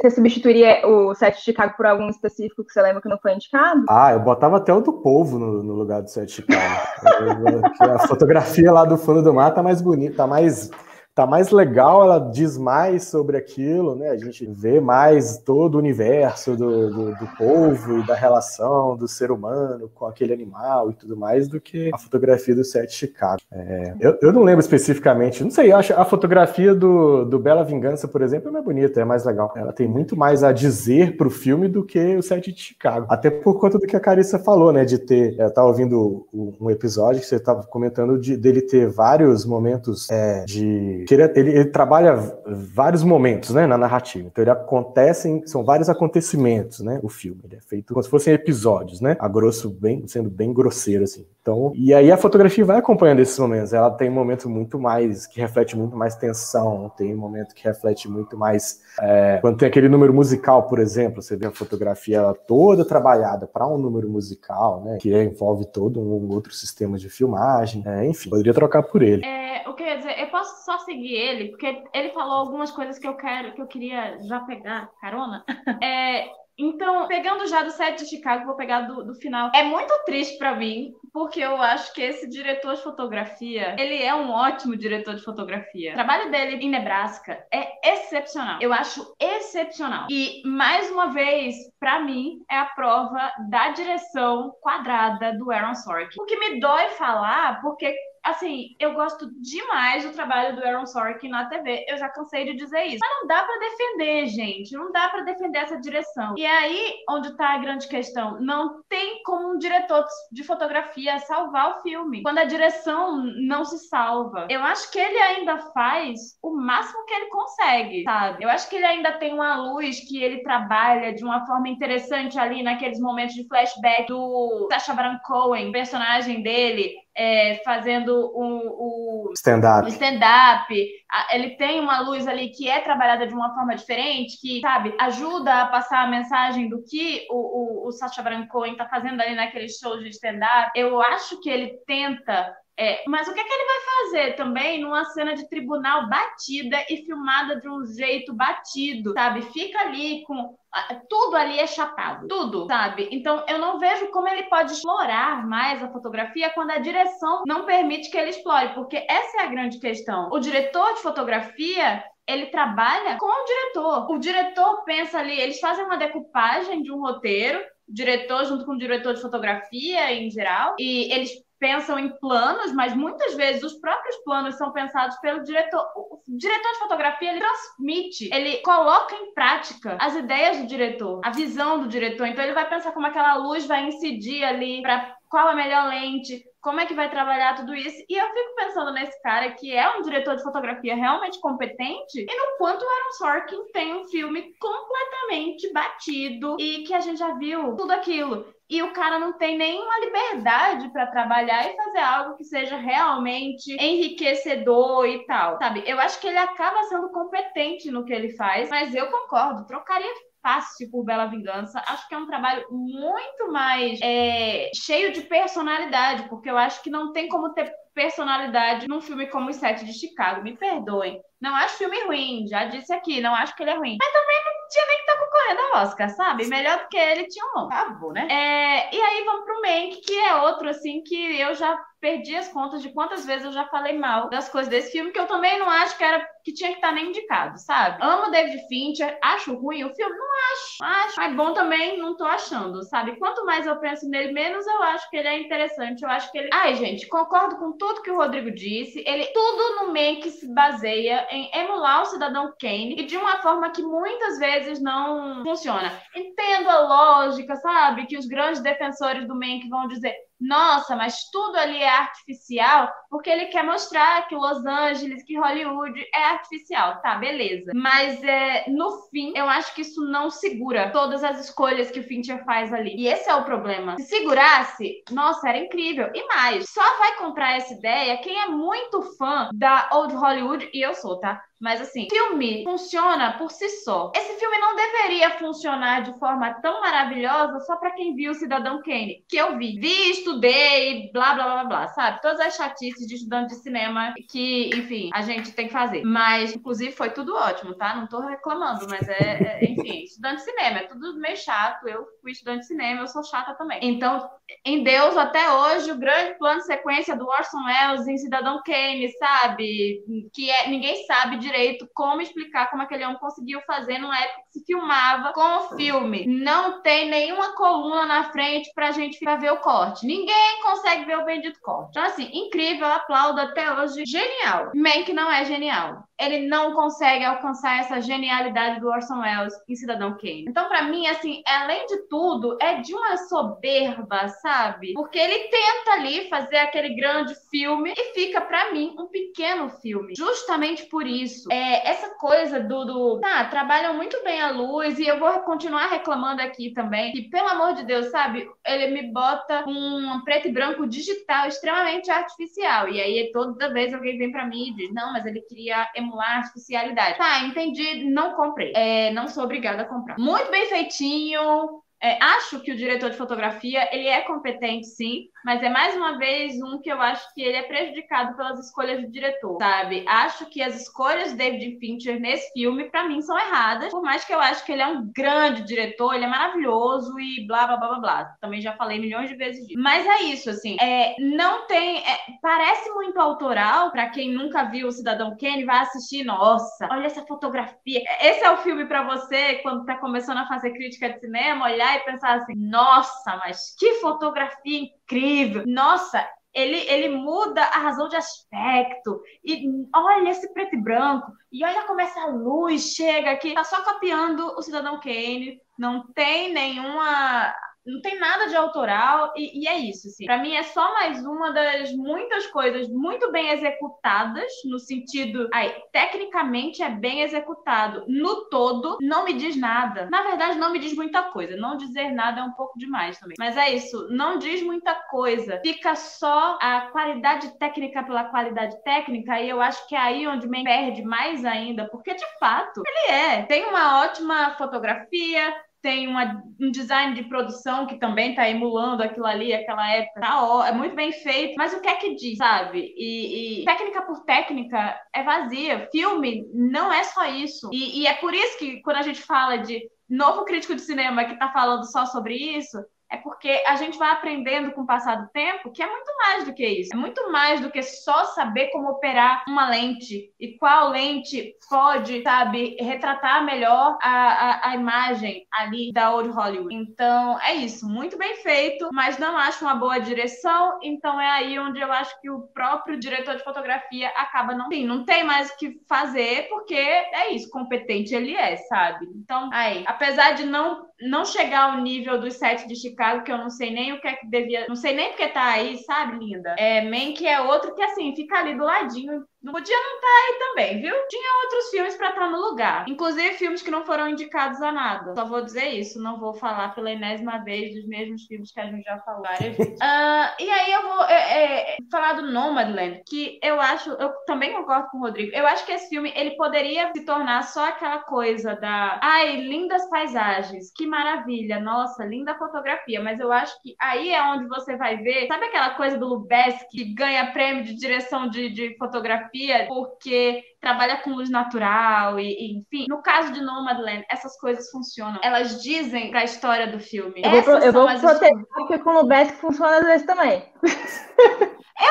Você substituiria o set de Chicago por algum específico que você lembra que não foi indicado?
Ah, eu botava até o do povo no, no lugar do set de Chicago. a fotografia lá do fundo do mar tá mais bonita, tá mais tá mais legal, ela diz mais sobre aquilo, né? A gente vê mais todo o universo do, do, do povo e da relação do ser humano com aquele animal e tudo mais do que a fotografia do set Chicago. É, eu, eu não lembro especificamente, não sei, eu acho a fotografia do, do Bela Vingança, por exemplo, é mais bonita, é mais legal. Ela tem muito mais a dizer pro filme do que o set de Chicago. Até por conta do que a Carissa falou, né? De ter. Eu tava ouvindo um episódio que você tava comentando de, dele ter vários momentos é, de que ele, ele, ele, trabalha vários momentos né, na narrativa. Então ele acontecem, são vários acontecimentos, né? O filme. Ele é feito como se fossem episódios, né? A grosso, bem, sendo bem grosseiro, assim. Então, e aí a fotografia vai acompanhando esses momentos. Ela tem um momento muito mais que reflete muito mais tensão, tem um momento que reflete muito mais. É, quando tem aquele número musical, por exemplo, você vê a fotografia toda trabalhada para um número musical, né? Que envolve todo um outro sistema de filmagem. É, enfim, poderia trocar por ele.
É, o que eu ia dizer, eu posso só seguir ele, porque ele falou algumas coisas que eu quero, que eu queria já pegar carona. É, então, pegando já do set de Chicago, vou pegar do, do final. É muito triste para mim, porque eu acho que esse diretor de fotografia, ele é um ótimo diretor de fotografia. O trabalho dele em Nebraska é excepcional. Eu acho excepcional. E, mais uma vez, para mim, é a prova da direção quadrada do Aaron Sorkin. O que me dói falar, porque assim, eu gosto demais do trabalho do Aaron Sorkin na TV. Eu já cansei de dizer isso. Mas não dá para defender, gente. Não dá para defender essa direção. E aí onde tá a grande questão. Não tem como um diretor de fotografia salvar o filme. Quando a direção não se salva. Eu acho que ele ainda faz o máximo que ele consegue, sabe? Eu acho que ele ainda tem uma luz que ele trabalha de uma forma interessante ali naqueles momentos de flashback do Sacha Baron Cohen, personagem dele, é, fazendo o, o
stand-up.
Stand ele tem uma luz ali que é trabalhada de uma forma diferente, que, sabe, ajuda a passar a mensagem do que o, o, o Sacha Baron Cohen está fazendo ali naquele show de stand-up. Eu acho que ele tenta é, mas o que, é que ele vai fazer também numa cena de tribunal batida e filmada de um jeito batido, sabe? Fica ali com. Tudo ali é chapado, tudo, sabe? Então eu não vejo como ele pode explorar mais a fotografia quando a direção não permite que ele explore, porque essa é a grande questão. O diretor de fotografia ele trabalha com o diretor. O diretor pensa ali, eles fazem uma decupagem de um roteiro diretor junto com o diretor de fotografia em geral, e eles pensam em planos, mas muitas vezes os próprios planos são pensados pelo diretor. O diretor de fotografia, ele transmite, ele coloca em prática as ideias do diretor, a visão do diretor. Então ele vai pensar como aquela luz vai incidir ali para qual a melhor lente, como é que vai trabalhar tudo isso. E eu fico pensando nesse cara que é um diretor de fotografia realmente competente e no quanto o Aaron Sorkin tem um filme completamente batido e que a gente já viu tudo aquilo. E o cara não tem nenhuma liberdade para trabalhar e fazer algo que seja realmente enriquecedor e tal, sabe? Eu acho que ele acaba sendo competente no que ele faz, mas eu concordo, trocaria fácil por Bela Vingança. Acho que é um trabalho muito mais é, cheio de personalidade, porque eu acho que não tem como ter personalidade num filme como Os Sete de Chicago. Me perdoem. Não acho filme ruim, já disse aqui, não acho que ele é ruim. Mas também não tinha nem que estar tá concorrendo ao Oscar, sabe? Melhor do que ele tinha um monte. Acabou, né? É, e aí vamos pro Mank, que é outro, assim, que eu já perdi as contas de quantas vezes eu já falei mal das coisas desse filme, que eu também não acho que era que tinha que estar nem indicado, sabe? Amo David Fincher, acho ruim o filme? Não acho. Acho. Mas bom também, não tô achando, sabe? Quanto mais eu penso nele, menos eu acho que ele é interessante. Eu acho que ele. Ai, gente, concordo com tudo que o Rodrigo disse. Ele, tudo no Mank se baseia em emular o cidadão Kane e de uma forma que muitas vezes não funciona. Entendo a lógica, sabe? Que os grandes defensores do Mank vão dizer nossa, mas tudo ali é artificial, porque ele quer mostrar que Los Angeles, que Hollywood é artificial, tá, beleza. Mas é, no fim, eu acho que isso não segura todas as escolhas que o Fincher faz ali. E esse é o problema. Se segurasse, nossa, era incrível. E mais, só vai comprar essa ideia quem é muito fã da Old Hollywood, e eu sou, tá? Mas assim, filme funciona por si só. Esse filme não deveria funcionar de forma tão maravilhosa só para quem viu o Cidadão Kane, que eu vi. Vi, estudei, blá blá blá blá, sabe? Todas as chatices de estudante de cinema que, enfim, a gente tem que fazer. Mas, inclusive, foi tudo ótimo, tá? Não tô reclamando, mas é, é enfim, estudante de cinema, é tudo meio chato. Eu fui estudante de cinema, eu sou chata também. Então, em Deus, até hoje, o grande plano de sequência do Orson Welles em Cidadão Kane, sabe? Que é, ninguém sabe direito direito como explicar como aquele homem conseguiu fazer numa época que se filmava com o filme. Não tem nenhuma coluna na frente pra gente ver o corte. Ninguém consegue ver o bendito corte. Então, assim, incrível, aplaudo até hoje. Genial. Mank não é genial ele não consegue alcançar essa genialidade do Orson Welles em Cidadão Kane. Então, para mim, assim, além de tudo, é de uma soberba, sabe? Porque ele tenta ali fazer aquele grande filme e fica, para mim, um pequeno filme. Justamente por isso, é, essa coisa do, do. Tá, trabalham muito bem a luz e eu vou continuar reclamando aqui também. Que, pelo amor de Deus, sabe? Ele me bota um preto e branco digital extremamente artificial. E aí, toda vez alguém vem para mim e diz: não, mas ele queria emular artificialidade. Tá, entendi, não comprei. É, não sou obrigada a comprar. Muito bem feitinho, é, acho que o diretor de fotografia ele é competente, sim, mas é mais uma vez um que eu acho que ele é prejudicado pelas escolhas do diretor, sabe? Acho que as escolhas de David Fincher nesse filme, para mim, são erradas, por mais que eu acho que ele é um grande diretor, ele é maravilhoso e blá blá blá blá blá. Também já falei milhões de vezes disso. Mas é isso, assim, é, não tem. É, parece muito autoral, para quem nunca viu o Cidadão Kane, vai assistir, nossa, olha essa fotografia. Esse é o filme para você, quando tá começando a fazer crítica de cinema, olhar e pensar assim: nossa, mas que fotografia incrível! Nossa, ele, ele muda a razão de aspecto. E olha esse preto e branco. E olha como essa luz chega aqui. Tá só copiando o Cidadão Kane. Não tem nenhuma não tem nada de autoral e, e é isso. Assim. Para mim é só mais uma das muitas coisas muito bem executadas no sentido, aí, tecnicamente é bem executado. No todo, não me diz nada. Na verdade, não me diz muita coisa. Não dizer nada é um pouco demais também. Mas é isso. Não diz muita coisa. Fica só a qualidade técnica pela qualidade técnica e eu acho que é aí onde me perde mais ainda, porque de fato ele é. Tem uma ótima fotografia tem uma, um design de produção que também está emulando aquilo ali, aquela época. Tá, ó, é muito bem feito, mas o que é que diz, sabe? E, e técnica por técnica é vazia. Filme não é só isso. E, e, é por isso que quando a gente fala de novo crítico de cinema que está falando só sobre isso, é porque a gente vai aprendendo com o passar do tempo que é muito mais do que isso. É muito mais do que só saber como operar uma lente e qual lente pode, sabe, retratar melhor a, a, a imagem ali da Old Hollywood. Então, é isso. Muito bem feito, mas não acho uma boa direção. Então, é aí onde eu acho que o próprio diretor de fotografia acaba não, sim, não tem mais o que fazer, porque é isso, competente ele é, sabe? Então, aí, apesar de não não chegar ao nível dos sete de Chicago, que eu não sei nem o que é que devia. Não sei nem porque tá aí, sabe, linda? É, Mank é outro que, assim, fica ali do ladinho não podia não estar tá aí também, viu? Tinha outros filmes para estar tá no lugar. Inclusive filmes que não foram indicados a nada. Só vou dizer isso, não vou falar pela enésima vez dos mesmos filmes que a gente já falou várias vezes. Uh, e aí eu vou é, é, falar do Nomadland, que eu acho, eu também concordo com o Rodrigo. Eu acho que esse filme ele poderia se tornar só aquela coisa da, ai, lindas paisagens, que maravilha, nossa, linda fotografia. Mas eu acho que aí é onde você vai ver, sabe aquela coisa do Lubeski que ganha prêmio de direção de, de fotografia? Porque trabalha com luz natural e, e, enfim. No caso de Nomadland, essas coisas funcionam. Elas dizem pra história do filme.
Eu vou, eu vou proteger porque com o Lubesk funciona às vezes também.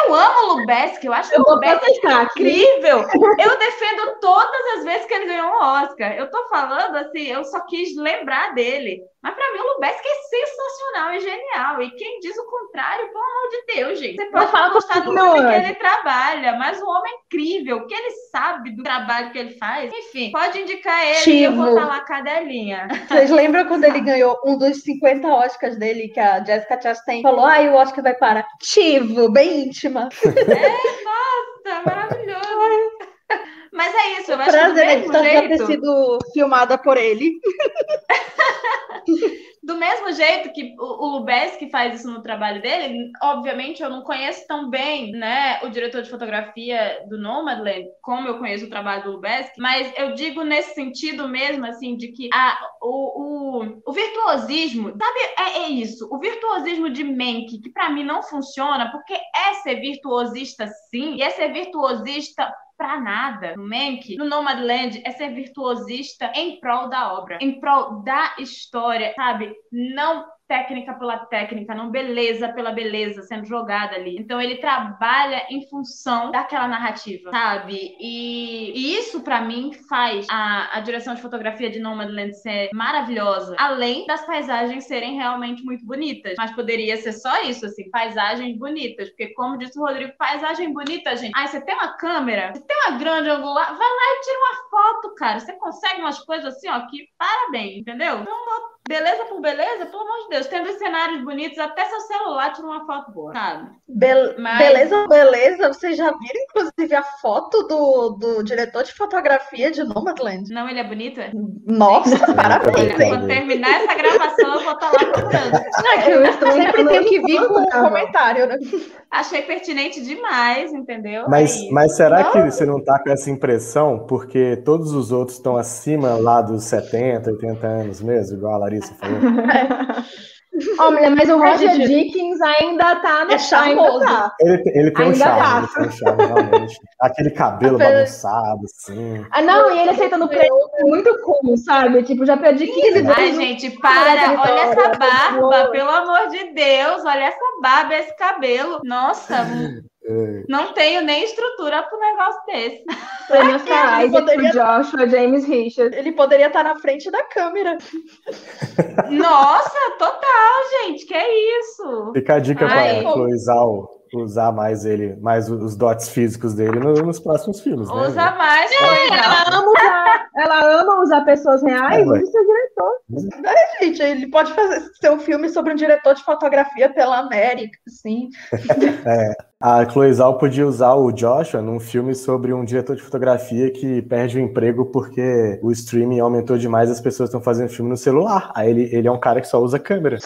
Eu amo o Lubeski, eu acho que o Lubeski é incrível. Eu defendo todas as vezes que ele ganhou um Oscar. Eu tô falando assim, eu só quis lembrar dele. Mas para mim o Lubeski é sensacional e genial. E quem diz o contrário, pelo amor de Deus, gente. Você pode falar gostar do filme que ele trabalha, mas o homem é incrível, o que ele sabe do trabalho que ele faz. Enfim, pode indicar ele Chivo. e eu vou estar lá cadelinha.
Vocês lembram quando ele ganhou um dos 50 Oscars dele, que a Jessica Chastain falou, ai, o Oscar vai para Chivo, bem íntima.
É, nossa, maravilhoso. Mas é isso, eu acho
Prazer,
que do mesmo jeito...
ter sido filmada por ele.
Do mesmo jeito que o, Lubeski faz isso no trabalho dele, obviamente eu não conheço tão bem, né, o diretor de fotografia do Nomadland, como eu conheço o trabalho do Lubeski, mas eu digo nesse sentido mesmo, assim, de que a, o, o, o virtuosismo, sabe, é, é isso, o virtuosismo de Menck, que para mim não funciona, porque é ser virtuosista sim, e é ser virtuosista para nada. No Mank, no Nomadland, é ser virtuosista em prol da obra, em prol da história, sabe? Não técnica pela técnica, não beleza pela beleza sendo jogada ali. Então ele trabalha em função daquela narrativa, sabe? E, e isso para mim faz a, a direção de fotografia de Nomadland ser maravilhosa, além das paisagens serem realmente muito bonitas. Mas poderia ser só isso, assim, paisagens bonitas, porque como disse o Rodrigo, paisagem bonita, gente. Ai, você tem uma câmera, você tem uma grande angular, vai lá e tira uma foto, cara. Você consegue umas coisas assim, ó, que parabéns, entendeu? Então, beleza por beleza, pelo amor de Deus, tendo cenários bonitos, até seu celular tira uma foto boa, sabe?
Be Mas... Beleza, beleza. Vocês já viram, inclusive, a foto do, do diretor de fotografia de Nomadland?
Não, ele é bonito? É?
Nossa, parabéns,
hein? Quando terminar essa gravação, eu vou estar lá procurando.
É eu sempre tenho que vir com um comentário, né?
Achei pertinente demais, entendeu?
Mas, é mas será que você não tá com essa impressão? Porque todos os outros estão acima lá dos 70, 80 anos mesmo, igual a Larissa falou?
Olha, mas o Roger Dickens ainda tá no
é charmoso.
Tá.
Ele, ele tem ainda um charme, tá. ele tem um charme, realmente. Aquele cabelo bagunçado, assim.
Ah, não, e ele aceitando prêmio muito cool, sabe? Tipo, já perdi 15 vezes.
Ai, gente, para! Olha essa barba, pelo amor de Deus! Olha essa barba, esse cabelo. Nossa, é. Não tenho nem estrutura para um negócio desse.
Prêmio Oscar poderia... Joshua James Richard.
Ele poderia estar na frente da câmera.
Nossa, total, gente. Que é isso?
Fica a dica para Chloe usar mais ele, mais os dotes físicos dele nos próximos filmes. Né?
Usa mais,
é, ela, ama usar, ela ama usar pessoas reais, é, isso é diretor.
É, gente, ele pode fazer ser um filme sobre um diretor de fotografia pela América, sim.
é. A Chloe Zhao podia usar o Joshua num filme sobre um diretor de fotografia que perde o emprego porque o streaming aumentou demais as pessoas estão fazendo filme no celular. Aí ele, ele é um cara que só usa câmera.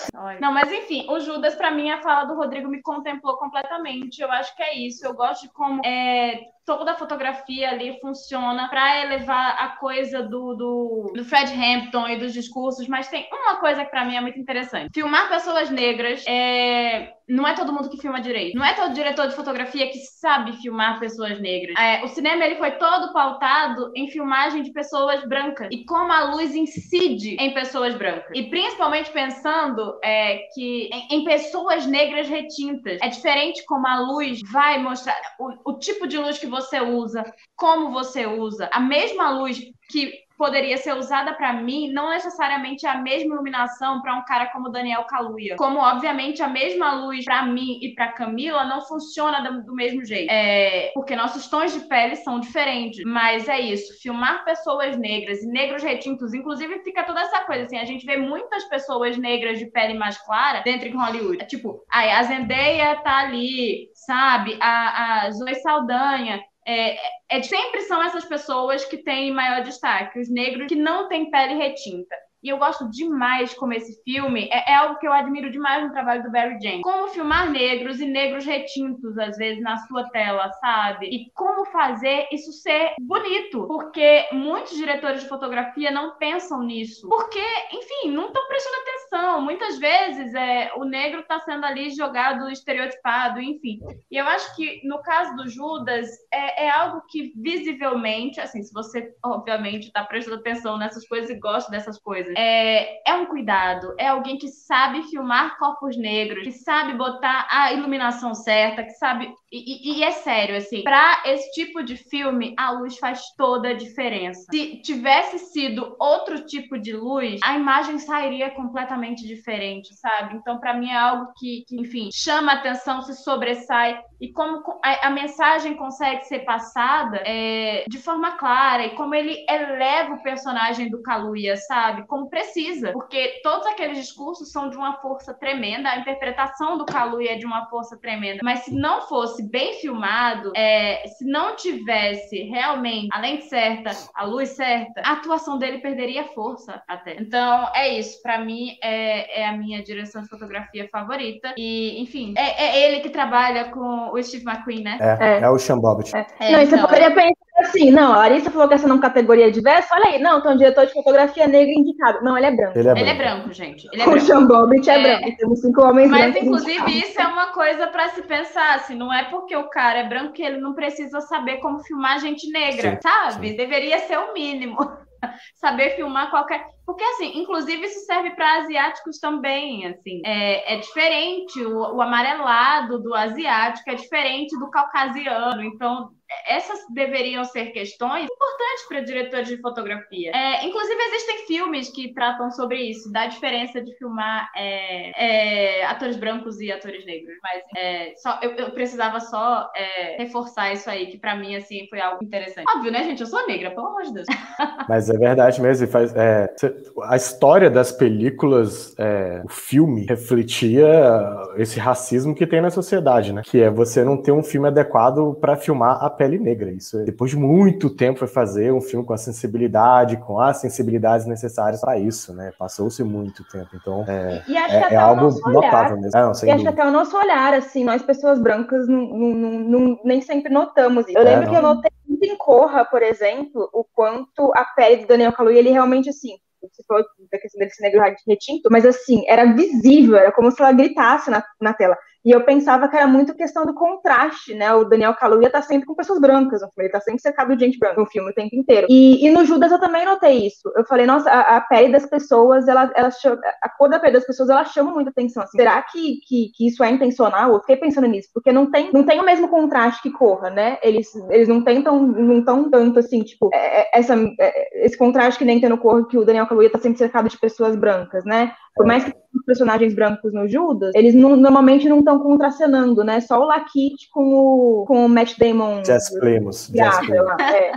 Não, mas enfim, o Judas, para mim, a fala do Rodrigo me contemplou completamente. Eu acho que é isso. Eu gosto de como é, toda a fotografia ali funciona para elevar a coisa do, do, do, Fred Hampton e dos discursos, mas tem uma coisa que para mim é muito interessante. Filmar pessoas negras é não é todo mundo que filma direito. Não é todo diretor de fotografia que sabe filmar pessoas negras. É, o cinema ele foi todo pautado em filmagem de pessoas brancas e como a luz incide em pessoas brancas. E principalmente pensando é, que em, em, pessoas negras retintas. É diferente como a luz vai mostrar o, o tipo de luz que você usa, como você usa. A mesma luz que poderia ser usada para mim, não necessariamente a mesma iluminação para um cara como Daniel Kaluuya. Como, obviamente, a mesma luz para mim e para Camila não funciona do, do mesmo jeito. É, porque nossos tons de pele são diferentes. Mas é isso, filmar pessoas negras e negros retintos, inclusive fica toda essa coisa assim, a gente vê muitas pessoas negras de pele mais clara dentro de Hollywood. É, tipo, a Zendaya tá ali, sabe? A, a Zoe Saldanha é, é, sempre são essas pessoas que têm maior destaque, os negros que não têm pele retinta. E eu gosto demais como esse filme é, é, algo que eu admiro demais no trabalho do Barry Jenkins. Como filmar negros e negros retintos, às vezes, na sua tela, sabe? E como fazer isso ser bonito. Porque muitos diretores de fotografia não pensam nisso. Porque, enfim, não estão prestando atenção. Muitas vezes é, o negro está sendo ali jogado, estereotipado, enfim. E eu acho que no caso do Judas, é, é algo que visivelmente, assim, se você, obviamente, está prestando atenção nessas coisas e gosta dessas coisas coisas. É, é um cuidado, é alguém que sabe filmar corpos negros, que sabe botar a iluminação certa, que sabe. E, e, e é sério, assim, para esse tipo de filme, a luz faz toda a diferença. Se tivesse sido outro tipo de luz, a imagem sairia completamente diferente, sabe? Então, para mim, é algo que, que, enfim, chama atenção, se sobressai e como a, a mensagem consegue ser passada é, de forma clara e como ele eleva o personagem do Kaluuya, sabe? Como precisa, porque todos aqueles discursos são de uma força tremenda, a interpretação do Kaluuya é de uma força tremenda, mas se não fosse bem filmado, é, se não tivesse realmente a lente certa, a luz certa, a atuação dele perderia força até. Então, é isso. Para mim, é, é, a minha direção de fotografia favorita. E, enfim, é, é ele que trabalha com o Steve McQueen, né?
É, é, é o Sean Bobbitt. É.
É, não, então, você poderia pensar assim, não, a Larissa falou que essa não categoria diversa, olha aí, não, tem um diretor de fotografia negro indicado. Não, ele é branco.
Ele é branco, ele é branco gente. Ele é
o Sean Bobbitt é, branco, temos cinco homens
Mas, inclusive, indicados. isso é uma coisa para se pensar, assim, não é porque o cara é branco que ele não precisa saber como filmar gente negra, sim, sabe? Sim. Deveria ser o mínimo. saber filmar qualquer. Porque, assim, inclusive isso serve para asiáticos também, assim. É, é diferente, o, o, amarelado do asiático é diferente do caucasiano. Então, essas deveriam ser questões importantes para diretores de fotografia. É, inclusive, existem filmes que tratam sobre isso, da diferença de filmar é, é, atores brancos e atores negros. Mas é, só, eu, eu, precisava só é, reforçar isso aí, que para mim, assim, foi algo interessante. Óbvio, né, gente? Eu sou negra, pelo amor de Deus.
Mas é verdade mesmo. E faz, a história das películas, o filme, refletia esse racismo que tem na sociedade, né? Que é você não ter um filme adequado para filmar a pele negra. Isso depois de muito tempo foi fazer um filme com a sensibilidade, com as sensibilidades necessárias para isso, né? Passou-se muito tempo. Então, é, é, é algo notável mesmo.
Ah, e acho que até o nosso olhar, assim, nós pessoas brancas não, não, não, nem sempre notamos isso. Eu lembro é, que eu notei muito em Corra, por exemplo, o quanto a pele do Daniel Kaluuya, ele realmente, assim, você falou da questão desse negro retinto, mas assim, era visível, era como se ela gritasse na, na tela. E eu pensava que era muito questão do contraste, né? O Daniel Kaluuya tá sempre com pessoas brancas no filme, ele tá sempre cercado de gente branca no filme o tempo inteiro. E, e no Judas eu também notei isso. Eu falei, nossa, a, a pele das pessoas, ela, ela chama, a cor da pele das pessoas, ela chama muita atenção. Assim, será que, que, que, isso é intencional? Eu fiquei pensando nisso, porque não tem, não tem o mesmo contraste que corra, né? Eles, eles não tentam, não tão tanto assim, tipo, é, é essa, é, esse contraste que nem tem no corra que o Daniel Kaluuya tá sempre cercado de pessoas brancas, né? Por mais que os personagens brancos no Judas, eles não, normalmente não estão contracenando, né? Só o Lakit com o, com o Matt Damon.
Jess Plimos. Jess
É. É,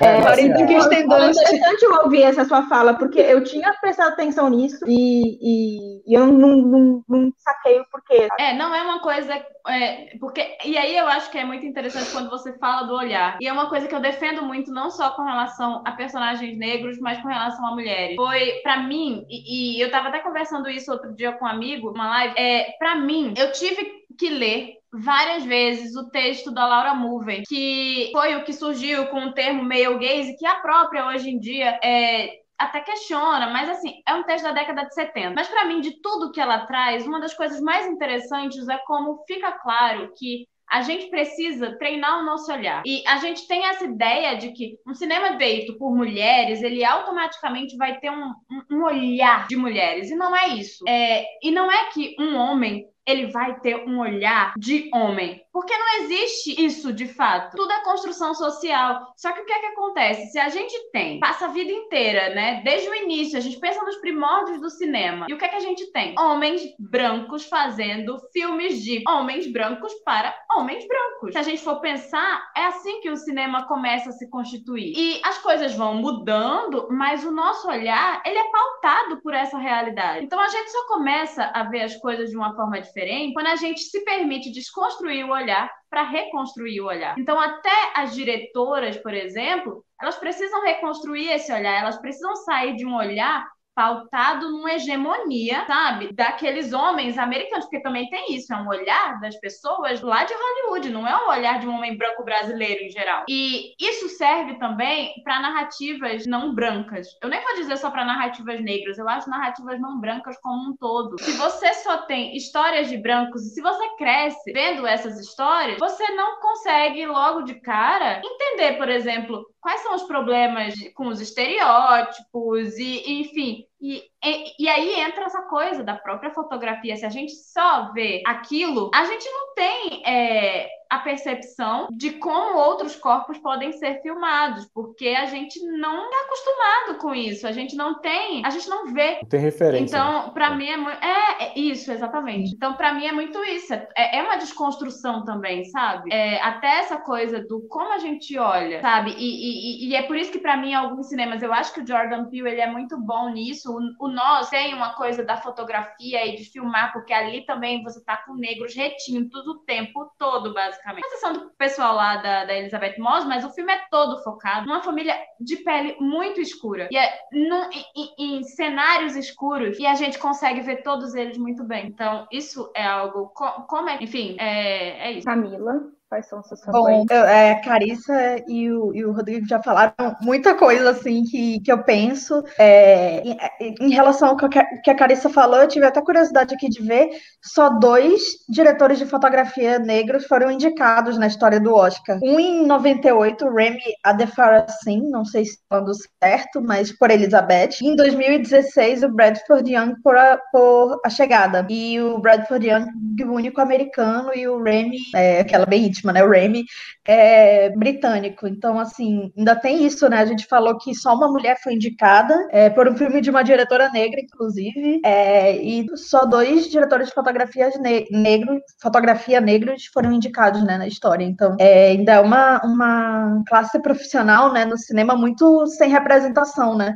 é, que interessante eu ouvir essa sua fala, porque eu tinha prestado atenção nisso e, e, e eu não, não, não, saquei o porquê.
É, não é uma coisa. É, porque, e aí eu acho que é muito interessante quando você fala do olhar. E é uma coisa que eu defendo muito, não só com relação a personagens negros, mas com relação a mulheres. Foi, para mim, e, e, eu tava até conversando isso outro dia com um amigo, uma live, é, para mim, eu tive que ler várias vezes o texto da Laura Mulvey, que foi o que surgiu com o termo male gaze, que a própria hoje em dia é, até questiona, mas assim, é um texto da década de 70. Mas para mim, de tudo que ela traz, uma das coisas mais interessantes é como fica claro que a gente precisa treinar o nosso olhar. E a gente tem essa ideia de que um cinema feito por mulheres, ele automaticamente vai ter um, um olhar de mulheres. E não é isso. É, e não é que um homem ele vai ter um olhar de homem. Porque não existe isso de fato. Tudo é construção social. Só que o que é que acontece? Se a gente tem, passa a vida inteira, né? Desde o início, a gente pensa nos primórdios do cinema. E o que é que a gente tem? Homens brancos fazendo filmes de homens brancos para homens brancos. Se a gente for pensar, é assim que o cinema começa a se constituir. E as coisas vão mudando, mas o nosso olhar, ele é pautado por essa realidade. Então a gente só começa a ver as coisas de uma forma diferente quando a gente se permite desconstruir o olhar para reconstruir o olhar. Então, até as diretoras, por exemplo, elas precisam reconstruir esse olhar, elas precisam sair de um olhar pautado numa hegemonia, sabe? Daqueles homens americanos, porque também tem isso, é um olhar das pessoas lá de Hollywood, não é um olhar de um homem branco brasileiro em geral. E isso serve também para narrativas não brancas. Eu nem vou dizer só para narrativas negras, eu acho narrativas não brancas como um todo. Se você só tem histórias de brancos e se você cresce vendo essas histórias, você não consegue logo de cara entender, por exemplo, quais são os problemas com os estereótipos e, enfim, e, e, e, aí entra essa coisa da própria fotografia. Se a gente só vê aquilo, a gente não tem é, a percepção de como outros corpos podem ser filmados, porque a gente não está acostumado com isso. A gente não tem, a gente não vê.
Não tem referência.
Então, para é. mim é, muito, é, é, isso, exatamente. Então, para mim é muito isso. É, é uma desconstrução também, sabe? É, até essa coisa do como a gente olha, sabe? E, e, e é por isso que para mim alguns cinemas, eu acho que o Jordan Peele ele é muito bom nisso isso. O, o nós tem uma coisa da fotografia e de filmar, porque ali também você tá com negros retintos o tempo todo, basicamente. A exceção do pessoal lá da, da Elizabeth Moss, mas o filme é todo focado numa família de pele muito escura. E é num, em, em cenários escuros. E a gente consegue ver todos eles muito bem. Então, isso é algo. Como é. Enfim, é, é isso.
Camila. Quais são
seus Bom, é, a Carissa e o, e o Rodrigo já falaram muita coisa assim que, que eu penso. É, em, em, relação ao que a Carissa falou, eu tive até curiosidade aqui de ver. Só dois diretores de fotografia negros foram indicados na história do Oscar. Um em 98, Remy Adefarasin, não sei se falando certo, mas por Elizabeth. E em 2016, o Bradford Young por a, por a Chegada. E o Bradford Young, o único americano, e o Remy, é, aquela bem vítima, né? O Remy é britânico. Então, assim, ainda tem isso, né? A gente falou que só uma mulher foi indicada é, por um filme de uma diretora negra, inclusive, é, e só dois diretores de fotografias ne negros, fotografia negros foram indicados, né, na história. Então, é, ainda é uma, uma classe profissional, né, no cinema muito sem representação, né?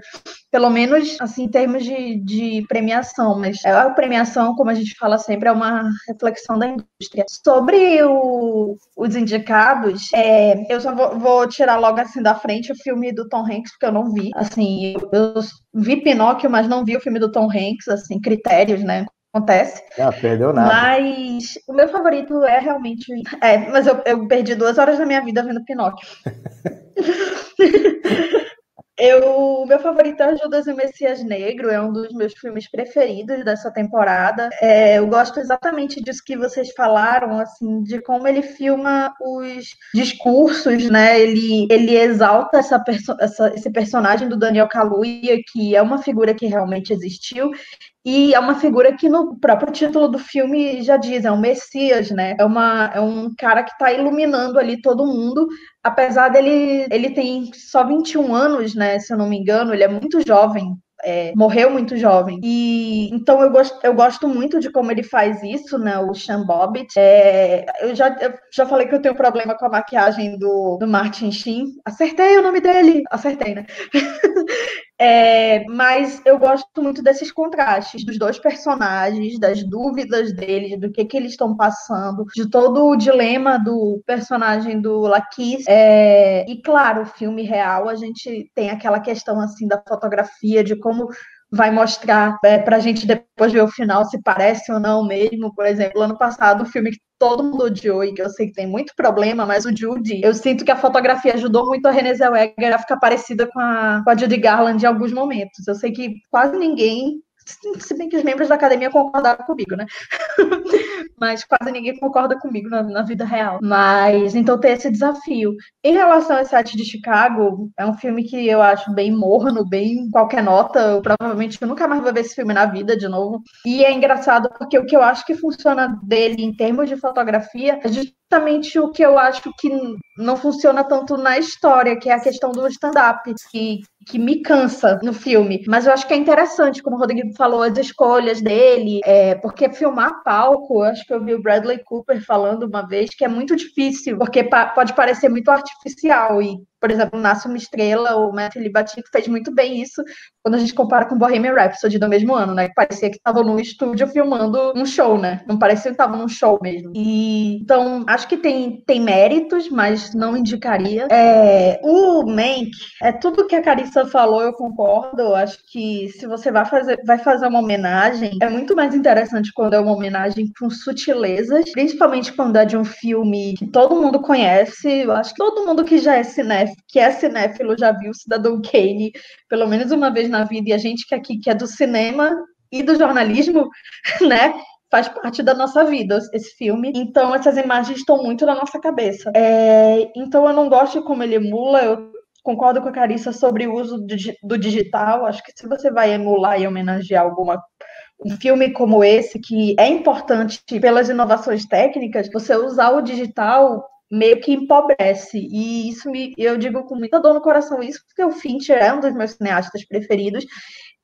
Pelo menos, assim, em termos de, de premiação, mas a premiação, como a gente fala sempre, é uma reflexão da indústria. Sobre o, os indicados, é, eu só vou, vou, tirar logo assim da frente o filme do Tom Hanks, porque eu não vi. Assim, eu, eu vi Pinóquio, mas não vi o filme do Tom Hanks, assim, critérios, né? acontece.
Ah, perdeu nada.
Mas o meu favorito é realmente. É, mas eu, eu perdi duas horas da minha vida vendo Pinóquio. Eu, meu favorito é Judas e o Messias Negro, é um dos meus filmes preferidos dessa temporada. É, eu gosto exatamente disso que vocês falaram, assim, de como ele filma os discursos, né? Ele, ele exalta essa, perso essa esse personagem do Daniel Kaluuya, que é uma figura que realmente existiu, e é uma figura que no próprio título do filme já diz, é um Messias, né? É, uma, é um cara que está iluminando ali todo mundo, apesar dele ele tem só 21 anos, né? Se eu não me engano, ele é muito jovem. É, morreu muito jovem. E então eu gosto, eu gosto muito de como ele faz isso, né? O Sean Bobbitt. É, eu, já, eu já falei que eu tenho problema com a maquiagem do, do Martin Sheen. Acertei o nome dele! Acertei, né? É, mas eu gosto muito desses contrastes dos dois personagens, das dúvidas deles, do que, que eles estão passando, de todo o dilema do personagem do Laquis. É, e claro, o filme real, a gente tem aquela questão assim da fotografia, de como vai mostrar é, pra gente depois ver o final se parece ou não mesmo. Por exemplo, ano passado, o filme que todo mundo odiou e que eu sei que tem muito problema, mas o Judy, eu sinto que a fotografia ajudou muito a Renée Zellweger a ficar parecida com a, com a Judy Garland em alguns momentos. Eu sei que quase ninguém se bem que os membros da academia concordaram comigo, né? Mas quase ninguém concorda comigo na, na, vida real. Mas então tem esse desafio. Em relação a Sete de Chicago, é um filme que eu acho bem morno, bem qualquer nota. Eu provavelmente eu nunca mais vou ver esse filme na vida de novo. E é engraçado porque o que eu acho que funciona dele em termos de fotografia é justamente o que eu acho que não funciona tanto na história, que é a questão do stand-up, que, que me cansa no filme. Mas eu acho que é interessante, como o Rodrigo falou, as escolhas dele, é, porque filmar palco, acho que eu vi o Bradley Cooper falando uma vez que é muito difícil, porque pa pode parecer muito artificial e por exemplo, Nasce uma Estrela, o Matt Libatic fez muito bem isso quando a gente compara com Bohemian Rhapsody do mesmo ano, né? Que parecia que estavam num estúdio filmando um show, né? Não parecia que estavam num show mesmo. E então, acho que tem, tem méritos, mas não indicaria. É, o Mank, é tudo que a Carissa falou, eu concordo. Eu acho que se você vai fazer, vai fazer uma homenagem, é muito mais interessante quando é uma homenagem com sutilezas, principalmente quando é de um filme que todo mundo conhece. Eu acho que todo mundo que já é cinéfilo que é cinéfilo já viu Cidadão Kane pelo menos uma vez na vida, e a gente que aqui que é do cinema e do jornalismo, né? Faz parte da nossa vida esse filme. Então, essas imagens estão muito na nossa cabeça. É, então, eu não gosto como ele emula. Eu concordo com a Carissa sobre o uso do digital. Acho que se você vai emular e homenagear alguma um filme como esse, que é importante pelas inovações técnicas, você usar o digital meio que empobrece. E isso me, eu digo com muita dor no coração isso, porque o Fincher é um dos meus cineastas preferidos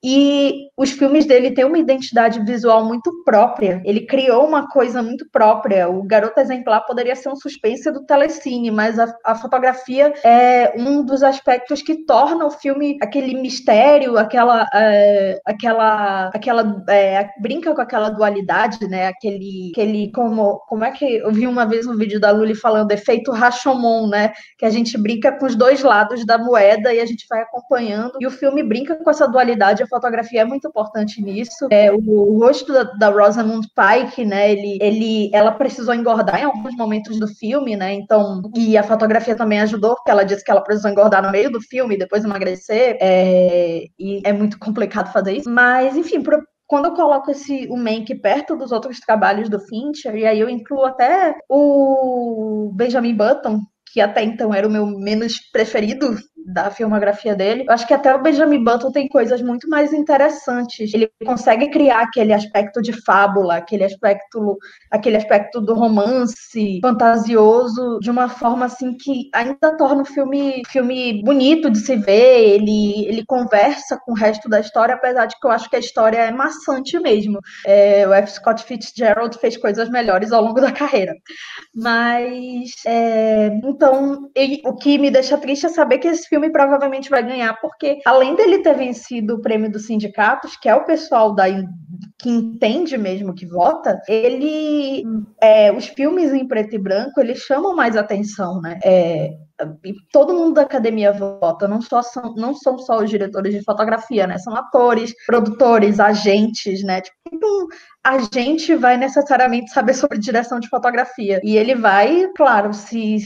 e os filmes dele têm uma identidade visual muito própria. Ele criou uma coisa muito própria. O Garoto Exemplar poderia ser um suspense do telecine, mas a, a fotografia é um dos aspectos que torna o filme aquele mistério, aquela, é, aquela, aquela é, brinca com aquela dualidade, né? Aquele, aquele como, como é que eu vi uma vez um vídeo da Luli falando efeito Rashomon, né? Que a gente brinca com os dois lados da moeda e a gente vai acompanhando. E o filme brinca com essa dualidade fotografia é muito importante nisso. É, o, rosto da, da, Rosamund Pike, né, ele, ele, ela precisou engordar em alguns momentos do filme, né, então, e a fotografia também ajudou, porque ela disse que ela precisou engordar no meio do filme e depois emagrecer, é, e é muito complicado fazer isso, mas, enfim, pro, quando eu coloco esse o Mank perto dos outros trabalhos do Fincher, e aí eu incluo até o Benjamin Button, que até então era o meu menos preferido da filmografia dele. Eu acho que até o Benjamin Button tem coisas muito mais interessantes. Ele consegue criar aquele aspecto de fábula, aquele aspecto, aquele aspecto do romance fantasioso de uma forma assim que ainda torna o filme, filme bonito de se ver. Ele, ele conversa com o resto da história, apesar de que eu acho que a história é maçante mesmo. É, o F. Scott Fitzgerald fez coisas melhores ao longo da carreira. Mas é, então ele, o que me deixa triste é saber que esse filme filme provavelmente vai ganhar, porque além dele ter vencido o prêmio dos sindicatos, que é o pessoal da, que entende mesmo que vota, ele é, os filmes em preto e branco eles chamam mais atenção, né? É, todo mundo da academia vota, não, só são, não são só os diretores de fotografia, né? São atores, produtores, agentes, né? Tipo, então, a gente vai necessariamente saber sobre direção de fotografia. E ele vai, claro, se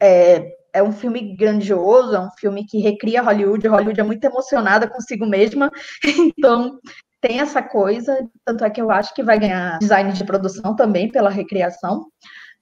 é, é um filme grandioso, é um filme que recria Hollywood. Hollywood é muito emocionada consigo mesma, então tem essa coisa. Tanto é que eu acho que vai ganhar design de produção também pela recriação.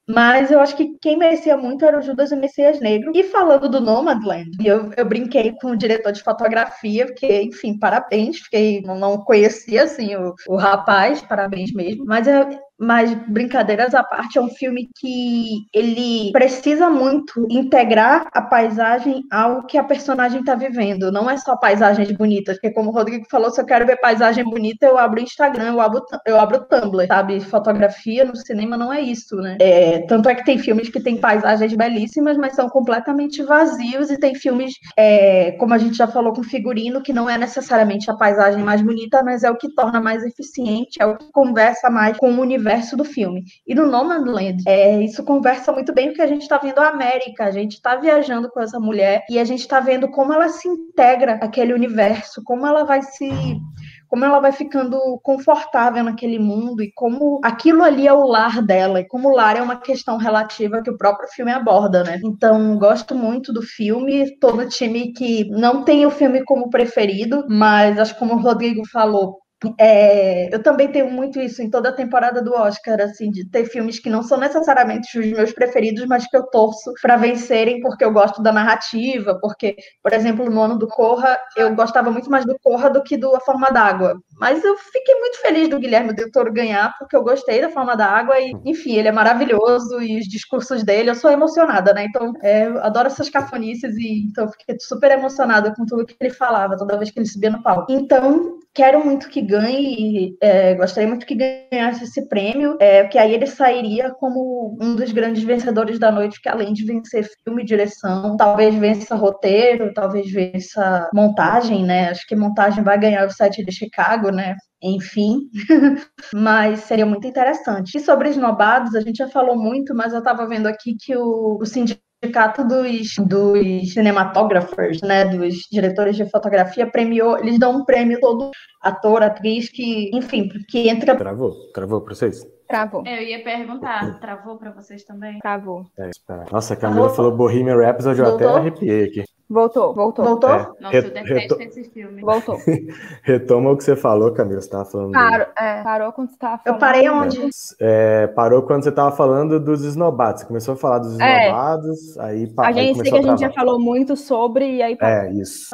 Mas eu acho que quem merecia muito era o Judas e o Messias Negro. E falando do Nomadland, eu, eu brinquei com o diretor de fotografia, porque, enfim, parabéns. Fiquei, não conhecia, assim, o, o rapaz, parabéns mesmo. Mas eu, mas brincadeiras à parte, é um filme que ele precisa muito integrar a paisagem ao que a personagem está vivendo. Não é só paisagens bonitas, porque como o Rodrigo falou, se eu quero ver paisagem bonita, eu abro o Instagram, eu abro, eu abro o Tumblr, sabe? Fotografia no cinema não é isso, né? É, tanto é que tem filmes que têm paisagens belíssimas, mas são completamente vazios, e tem filmes, é, como a gente já falou com figurino, que não é necessariamente a paisagem mais bonita, mas é o que torna mais eficiente, é o que conversa mais com o universo universo do filme. E no Nomadland, é, isso conversa muito bem porque a gente está vendo a América, a gente está viajando com essa mulher e a gente está vendo como ela se integra àquele universo, como ela vai se como ela vai ficando confortável naquele mundo e como aquilo ali é o lar dela, e como o lar é uma questão relativa que o próprio filme aborda, né? Então, gosto muito do filme, todo time que não tem o filme como preferido, mas acho como o Rodrigo falou, é, eu também tenho muito isso em toda a temporada do Oscar, assim, de ter filmes que não são necessariamente os meus preferidos, mas que eu torço para vencerem porque eu gosto da narrativa, porque, por exemplo, no ano do Corra, eu gostava muito mais do Corra do que do A Forma d'Água. Mas eu fiquei muito feliz do Guilherme Del Toro ganhar, porque eu gostei da Forma d'Água e, enfim, ele é maravilhoso e os discursos dele, eu sou emocionada, né? Então, é, eu adoro essas cafonices e então fiquei super emocionada com tudo que ele falava toda vez que ele subia no palco. Então, quero muito que ganhe, é, gostaria muito que ganhasse esse prêmio, é, que aí ele sairia como um dos grandes vencedores da noite, que além de vencer filme, direção, talvez vença roteiro, talvez vença montagem, né? Acho que montagem vai ganhar o set de Chicago, né? Enfim, mas seria muito interessante. E sobre esnobados, a gente já falou muito, mas eu estava vendo aqui que o, o sindicato sindicato dos, dos cinematógrafos, né, dos diretores de fotografia, premiou, eles dão um prêmio todo ator, atriz, que, enfim, que entra...
Travou, travou para vocês?
Travou. Eu ia perguntar, travou para vocês também?
Travou.
É, Nossa, a Camila falou Bohemian Rhapsody, eu até arrepiei aqui.
Voltou, voltou.
Voltou?
É, Nossa, eu detesto esse filme.
Voltou.
Retoma o que você falou, Camila. Você estava falando.
Parou, é, parou quando você estava falando.
Eu parei onde?
É, parou quando você estava falando dos esnobados. Você começou a falar dos é. esnobados, é. aí
A gente sei que a, a gente já falou muito sobre, e aí
parou. É, isso.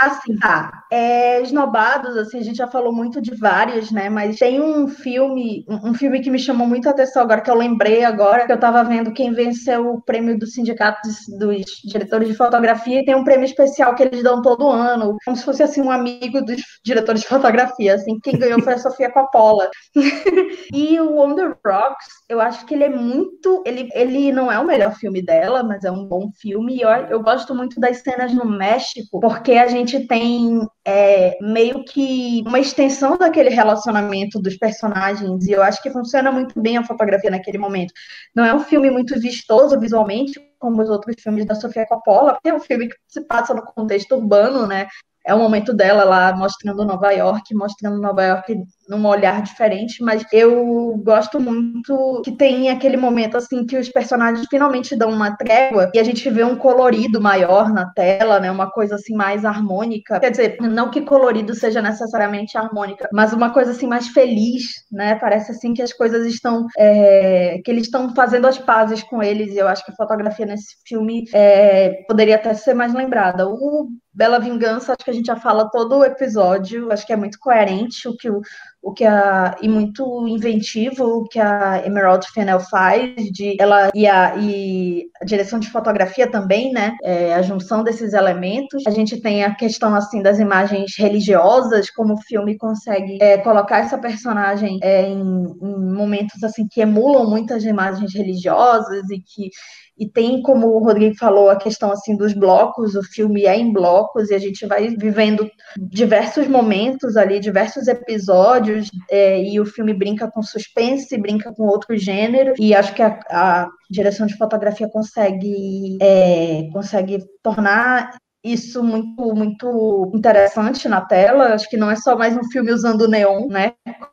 Assim, tá. É, esnobados, assim, a gente já falou muito de vários, né? Mas tem um filme, um filme que me chamou muito a atenção agora, que eu lembrei agora, que eu estava vendo quem venceu o prêmio do Sindicato dos Diretores de Fotografia e tem um prêmio especial que eles dão todo ano, como se fosse assim um amigo dos diretores de fotografia, assim, quem ganhou foi a Sofia Coppola. e o On the Rocks, eu acho que ele é muito, ele, ele não é o melhor filme dela, mas é um bom filme e eu, eu gosto muito das cenas no México, porque a gente tem é, meio que uma extensão daquele relacionamento dos personagens e eu acho que funciona muito bem a fotografia naquele momento. Não é um filme muito vistoso visualmente, como os outros filmes da Sofia Coppola, é um filme que se passa no contexto urbano, né? É o momento dela lá mostrando Nova York, mostrando Nova York num olhar diferente, mas eu gosto muito que tem aquele momento assim que os personagens finalmente dão uma trégua e a gente vê um colorido maior na tela, né? Uma coisa assim mais harmônica. Quer dizer, não que colorido seja necessariamente harmônica, mas uma coisa assim mais feliz, né? Parece assim que as coisas estão é, que eles estão fazendo as pazes com eles. E eu acho que a fotografia nesse filme é, poderia até ser mais lembrada. O Bela Vingança, acho que a gente já fala todo o episódio, acho que é muito coerente o que o o que a e muito inventivo o que a Emerald Fennell faz de ela e a, e a direção de fotografia também, né? É, a junção desses elementos. A gente tem a questão assim das imagens religiosas, como o filme consegue é, colocar essa personagem é, em, em momentos assim que emulam muitas imagens religiosas e que e tem, como o Rodrigo falou, a questão assim dos blocos, o filme é em blocos, e a gente vai vivendo diversos momentos ali, diversos episódios, é, e o filme brinca com suspense, brinca com outro gênero, e acho que a, a direção de fotografia consegue, é, consegue tornar isso muito, muito interessante na tela. Acho que não é só mais um filme usando neon, né?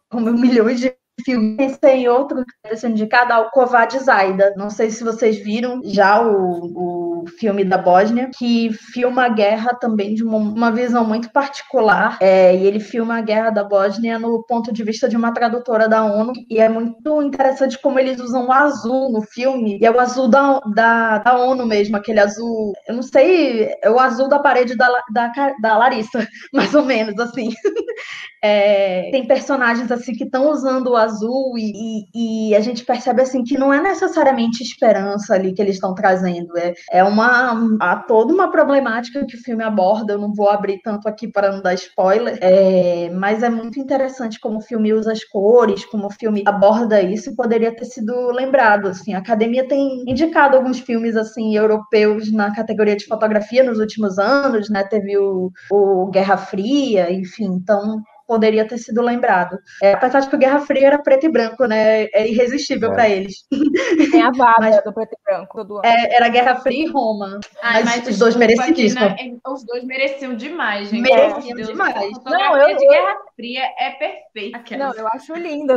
Como milhões de filme. Pensei em outro que está sendo indicado, Alcovade Zaida. Não sei se vocês viram já o, o filme da Bósnia, que filma a guerra também de uma, uma visão muito particular. É, e ele filma a guerra da Bósnia no ponto de vista de uma tradutora da ONU. E é muito interessante como eles usam o azul no filme. E é o azul da, da, da ONU mesmo, aquele azul. Eu não sei, é o azul da parede da, da, da Larissa, mais ou menos, assim. É, tem personagens assim que estão usando o azul e, e, e, a gente percebe assim que não é necessariamente esperança ali que eles estão trazendo. É, é uma há toda uma problemática que o filme aborda. Eu não vou abrir tanto aqui para não dar spoiler, é, mas é muito interessante como o filme usa as cores, como o filme aborda isso poderia ter sido lembrado. Assim, a academia tem indicado alguns filmes assim europeus na categoria de fotografia nos últimos anos, né? Teve o, o Guerra Fria, enfim, então poderia ter sido lembrado. É, apesar de que o Guerra Fria era preto e branco, né? É irresistível é. para eles.
Tem a vaga mas, do preto e branco.
É, era Guerra Fria e Roma. Ai, mas, mas os dois merecidíssimos.
Né, os dois mereciam demais, gente.
Mereciam demais.
Não, eu, de Guerra Fria é perfeita.
Não, eu acho linda.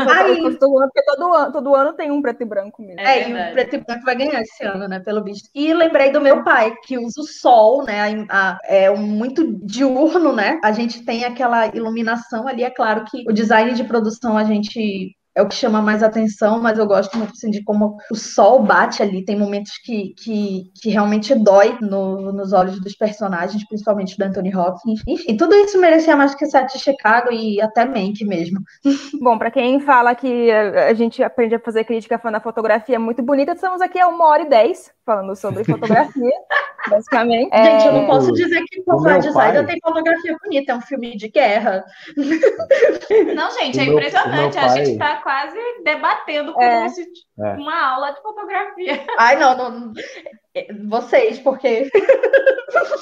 todo ano, porque todo ano, todo ano tem um preto e branco mesmo.
É, é e o preto e branco vai ganhar esse ano, né? Pelo visto. E lembrei do meu pai, que usa o sol, né? A, a, é um muito diurno, né? A gente tem aquela iluminação ali. É claro que o design de produção a gente é o que chama mais atenção, mas eu gosto muito assim, de como o sol bate ali. Tem momentos que, que, que realmente dói no, nos olhos dos personagens, principalmente do Anthony Hopkins. Enfim, tudo isso merecia mais que Sete de Chicago e até Mank mesmo.
Bom, para quem fala que a gente aprende a fazer crítica fã da fotografia muito bonita, estamos aqui a uma hora e dez falando sobre fotografia, basicamente.
Gente, é... eu não é, posso dizer que o Fly Designer tem fotografia bonita, é um filme de guerra.
Não, gente, é impressionante. A gente está quase debatendo como é. se é. uma aula de fotografia.
Ai, não, não. É, vocês, porque.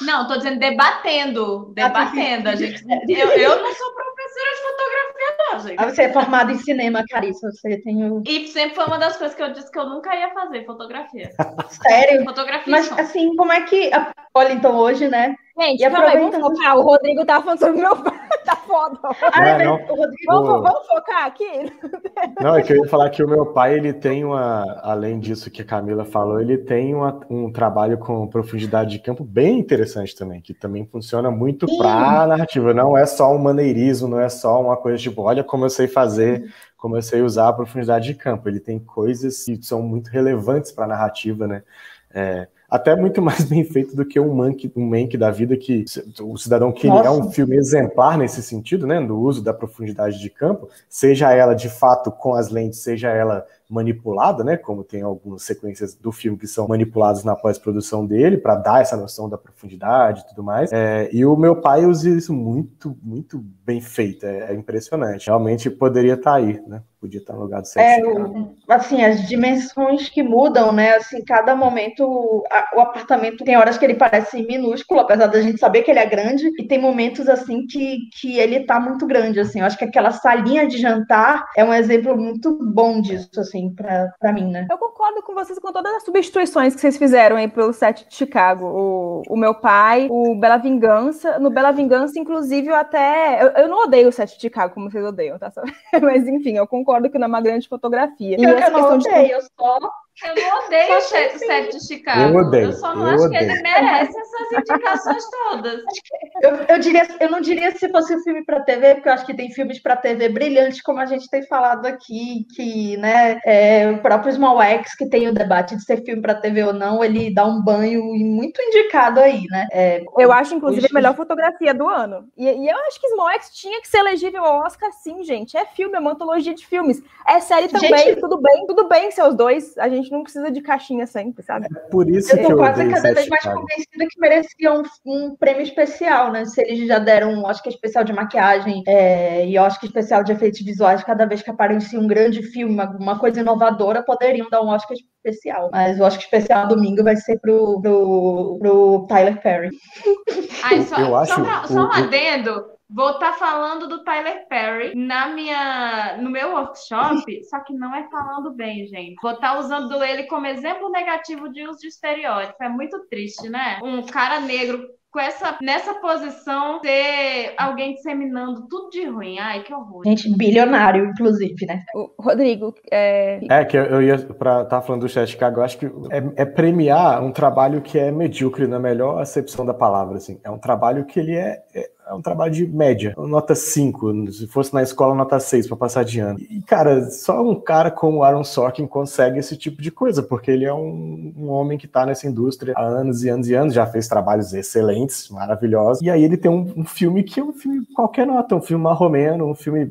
Não, tô dizendo debatendo. Debatendo. A gente, eu, eu não sou professora de fotografia, não, gente.
Ah, você é formada em cinema, Carissa. Você tem o.
E sempre foi uma das coisas que eu disse que eu nunca ia fazer, fotografia.
Sério?
Fotografia.
Mas, assim, como é que. Olha, então, hoje, né?
Gente, e calma aí. O Rodrigo tá falando sobre meu pai. tá foda.
Não, não.
O Rodrigo... Vamos, vamos, focar aqui?
Não, é que eu ia falar que o meu pai, ele tem uma, além disso que a Camila falou, ele tem uma, um trabalho com profundidade de campo bem interessante também, que também funciona muito para narrativa. Não é só um maneirismo, não é só uma coisa tipo, olha como eu sei fazer, como eu sei usar a profundidade de campo. Ele tem coisas que são muito relevantes para a narrativa, né? É, até muito mais bem feito do que um Mank, um Mank da vida, que o Cidadão Kane é um filme exemplar nesse sentido, né, do uso da profundidade de campo, seja ela de fato com as lentes, seja ela manipulada, né? Como tem algumas sequências do filme que são manipuladas na pós-produção dele para dar essa noção da profundidade e tudo mais. É, e o meu pai usa isso muito, muito bem feito. É, é impressionante. Realmente poderia estar tá aí, né? Podia estar tá no lugar do
É, assim, as dimensões que mudam, né? Assim, cada momento, a, o apartamento tem horas que ele parece minúsculo, apesar da gente saber que ele é grande, e tem momentos assim que, que ele tá muito grande, assim. Eu acho que aquela salinha de jantar é um exemplo muito bom disso, assim assim, para mim, né?
Eu concordo com vocês com todas as substituições que vocês fizeram aí pelo set de Chicago. O, o meu pai, o Bela Vingança. No Bela Vingança, inclusive, eu até. Eu, eu não odeio o set de Chicago, como vocês odeiam, tá? Mas enfim, eu concordo que não é uma grande fotografia.
E eu, eu não odeio, de... eu só
eu não odeio o set de Chicago.
Eu odeio.
Eu só não eu acho odeio. que ele merece essas indicações todas.
Eu, eu, diria, eu não diria se fosse um filme para TV, porque eu acho que tem filmes para TV brilhantes, como a gente tem falado aqui, que né, é, o próprio Small X, que tem o debate de ser filme para TV ou não, ele dá um banho muito indicado aí, né? É,
eu acho, inclusive, a melhor fotografia do ano. E, e, eu acho que Small X tinha que ser elegível ao Oscar, sim, gente. É filme, é uma antologia de filmes. É série também, gente... tudo bem, tudo bem, seus dois. A gente gente não precisa de caixinha sempre, sabe?
É por isso eu
que eu quase cada vez mais convencida que merecia um, um, prêmio especial, né? Se eles já deram um Oscar especial de maquiagem é, e Oscar especial de efeitos visuais, cada vez que aparecia um grande filme, uma, uma coisa inovadora, poderiam dar um Oscar especial. Mas o Oscar especial domingo vai ser pro, pro, pro Tyler Perry.
Ai, só, eu acho, só, só um adendo. Vou estar tá falando do Tyler Perry na minha, no meu workshop, só que não é falando bem, gente. Vou estar tá usando ele como exemplo negativo de uso de estereótipo. É muito triste, né? Um cara negro com essa, nessa posição, ter alguém disseminando tudo de ruim. Ai, que horror.
Gente, bilionário, inclusive, né?
O Rodrigo, é...
É, que eu ia, pra estar tá falando do Chat Chicago, eu acho que é, é, premiar um trabalho que é medíocre, na melhor acepção da palavra, assim. É um trabalho que ele é, é é um trabalho de média, nota 5, se fosse na escola, nota 6 para passar de ano. E, cara, só um cara como Aaron Sorkin consegue esse tipo de coisa, porque ele é um, um homem que está nessa indústria há anos e anos e anos, já fez trabalhos excelentes, maravilhosos, e aí ele tem um, um filme que é um filme qualquer nota, um filme marromeno, um filme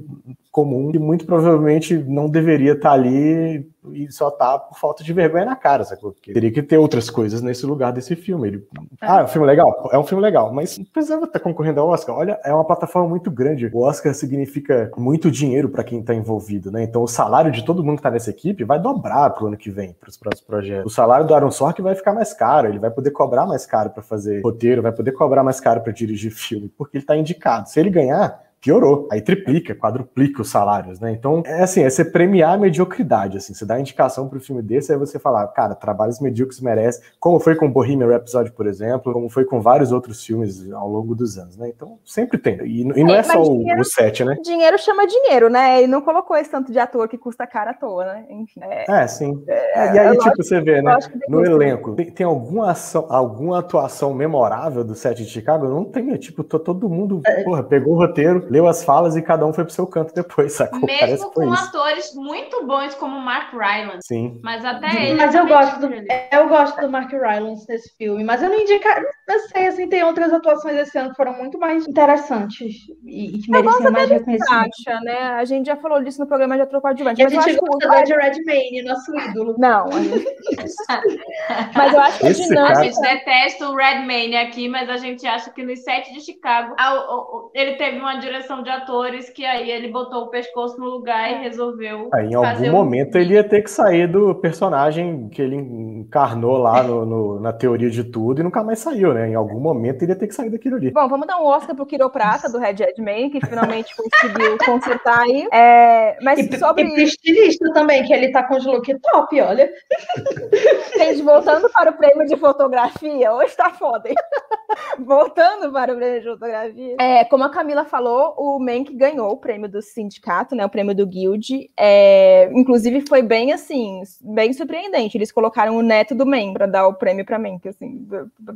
comum, que muito provavelmente não deveria estar tá ali e só tá por falta de vergonha na cara, sacou? Porque teria que ter outras coisas nesse lugar desse filme. Ele... É. Ah, é um filme legal? É um filme legal, mas não precisava estar tá concorrendo ao Oscar. Olha, é uma plataforma muito grande. O Oscar significa muito dinheiro para quem está envolvido, né? Então o salário de todo mundo que está nessa equipe vai dobrar pro ano que vem, para os próximos projetos. O salário do Aaron Sorkin vai ficar mais caro, ele vai poder cobrar mais caro para fazer roteiro, vai poder cobrar mais caro para dirigir filme, porque ele está indicado. Se ele ganhar, piorou. Aí triplica, quadruplica os salários, né? Então, é assim, é você premiar a mediocridade, assim, você dá indicação para o filme desse, aí você falar, cara, trabalhos medíocres merece, como foi com Bohemian Rhapsody, por exemplo, como foi com vários outros filmes ao longo dos anos, né? Então, sempre tem. E, e não é, é só dinheiro, o, set, né?
Dinheiro chama dinheiro, né? Ele não colocou esse tanto de ator que custa cara à toa, né? Enfim.
É, é sim. É, e aí, tipo, você vê, né? No elenco, tem, tem, alguma ação, alguma atuação memorável do set de Chicago? Não tem, tipo, todo mundo, é. porra, pegou o roteiro, leu as falas e cada um foi pro seu canto depois, sacou?
Mesmo Parece com atores muito bons como Mark Rylance.
Sim.
Mas até ele.
Mas eu gosto, do, eu gosto do Mark Rylance nesse filme, mas eu não indicaria. Não sei, assim, tem outras atuações esse ano que foram muito mais interessantes e, que mereciam mais reconhecimento.
Acha, né? A gente já falou disso no programa de ator coadjuvante.
E a gente gosta que... de Redmayne, nosso ídolo.
Não. mas eu acho que
a dinâmica... A gente detesta o Redmayne aqui, mas a gente acha que nos sete de Chicago ele teve uma direção de atores que aí ele botou o pescoço no lugar e resolveu.
Aí, em algum momento um... ele ia ter que sair do personagem que ele encarnou lá no, no, na teoria de tudo e nunca mais saiu, né? Em algum momento ele ia ter que sair daquilo ali.
Bom, vamos dar um Oscar pro quiroprata do Red Edman, que finalmente conseguiu consertar aí. É, mas
e,
sobre.
E estilista também, que ele tá com os look top, olha.
Gente, voltando para o prêmio de fotografia, hoje tá foda, hein? voltando para o prêmio de fotografia. É, como a Camila falou, o Mank ganhou o prêmio do sindicato, né? O prêmio do Guild. É, inclusive, foi bem assim, bem surpreendente. Eles colocaram o neto do Mank para dar o prêmio para Mank, assim,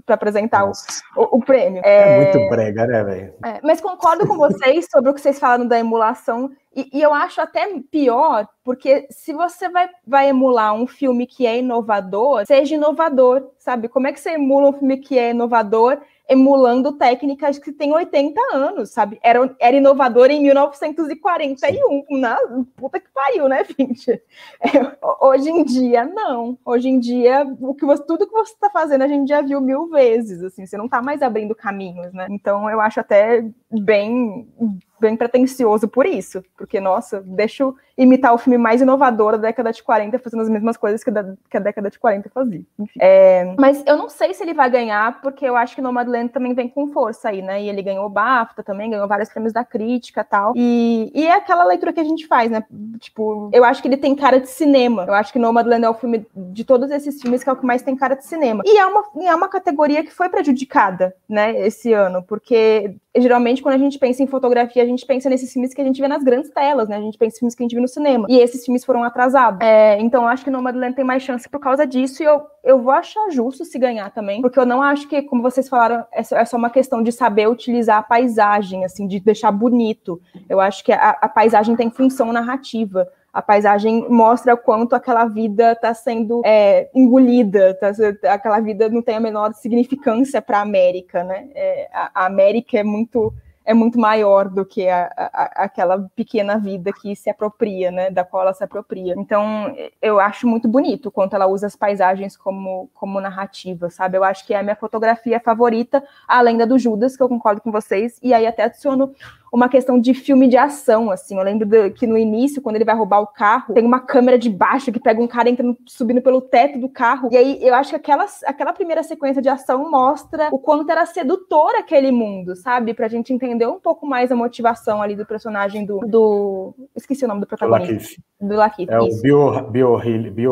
para apresentar o, o, o, prêmio.
É, é muito brega, né, velho?
É, mas concordo com vocês sobre o que vocês falaram da emulação. E, e, eu acho até pior, porque se você vai, vai emular um filme que é inovador, seja inovador, sabe? Como é que você emula um filme que é inovador emulando técnicas que têm 80 anos, sabe? Era, era inovador em 1941. Na, puta que pariu, né, gente? É, hoje em dia, não. Hoje em dia, o que você, tudo que você está fazendo, a gente já viu mil vezes, assim, você não está mais abrindo caminhos, né? Então, eu acho até bem bem pretencioso por isso, porque, nossa, deixa imitar o filme mais inovador da década de 40, fazendo as mesmas coisas que, da, que a década de 40 fazia. É, mas eu não sei se ele vai ganhar, porque eu acho que Nomadland também vem com força aí, né? E ele ganhou o BAFTA também, ganhou vários prêmios da crítica tal. E, e é aquela leitura que a gente faz, né? Tipo, eu acho que ele tem cara de cinema. Eu acho que Nomadland é o filme de todos esses filmes que é o que mais tem cara de cinema. E é uma, é uma categoria que foi prejudicada, né, esse ano, porque geralmente quando a gente pensa em fotografia, a gente pensa nesses filmes que a gente vê nas grandes telas, né? A gente pensa em filmes que a gente vê no cinema. E esses filmes foram atrasados. É, então acho que Nomadland tem mais chance por causa disso. E eu, eu vou achar justo se ganhar também. Porque eu não acho que, como vocês falaram, é só, é só uma questão de saber utilizar a paisagem, assim, de deixar bonito. Eu acho que a, a paisagem tem função narrativa a paisagem mostra quanto aquela vida está sendo é, engolida, tá, aquela vida não tem a menor significância para a América, né? É, a, a, América é muito é muito maior do que a, a, aquela pequena vida que se apropria, né, da qual ela se apropria. Então, eu acho muito bonito quanto ela usa as paisagens como, como narrativa, sabe? Eu acho que é a minha fotografia favorita, além da do Judas, que eu concordo com vocês, e aí até adiciono uma questão de filme de ação, assim. Eu lembro de, que no início, quando ele vai roubar o carro, tem uma câmera de baixo que pega um cara entrando, subindo pelo teto do carro. E aí eu acho que aquela, aquela primeira sequência de ação mostra o quanto era sedutor aquele mundo, sabe? Pra gente entender um pouco mais a motivação ali do personagem do. do... Esqueci o nome do protagonista.
Do Lakeith. É o Bill,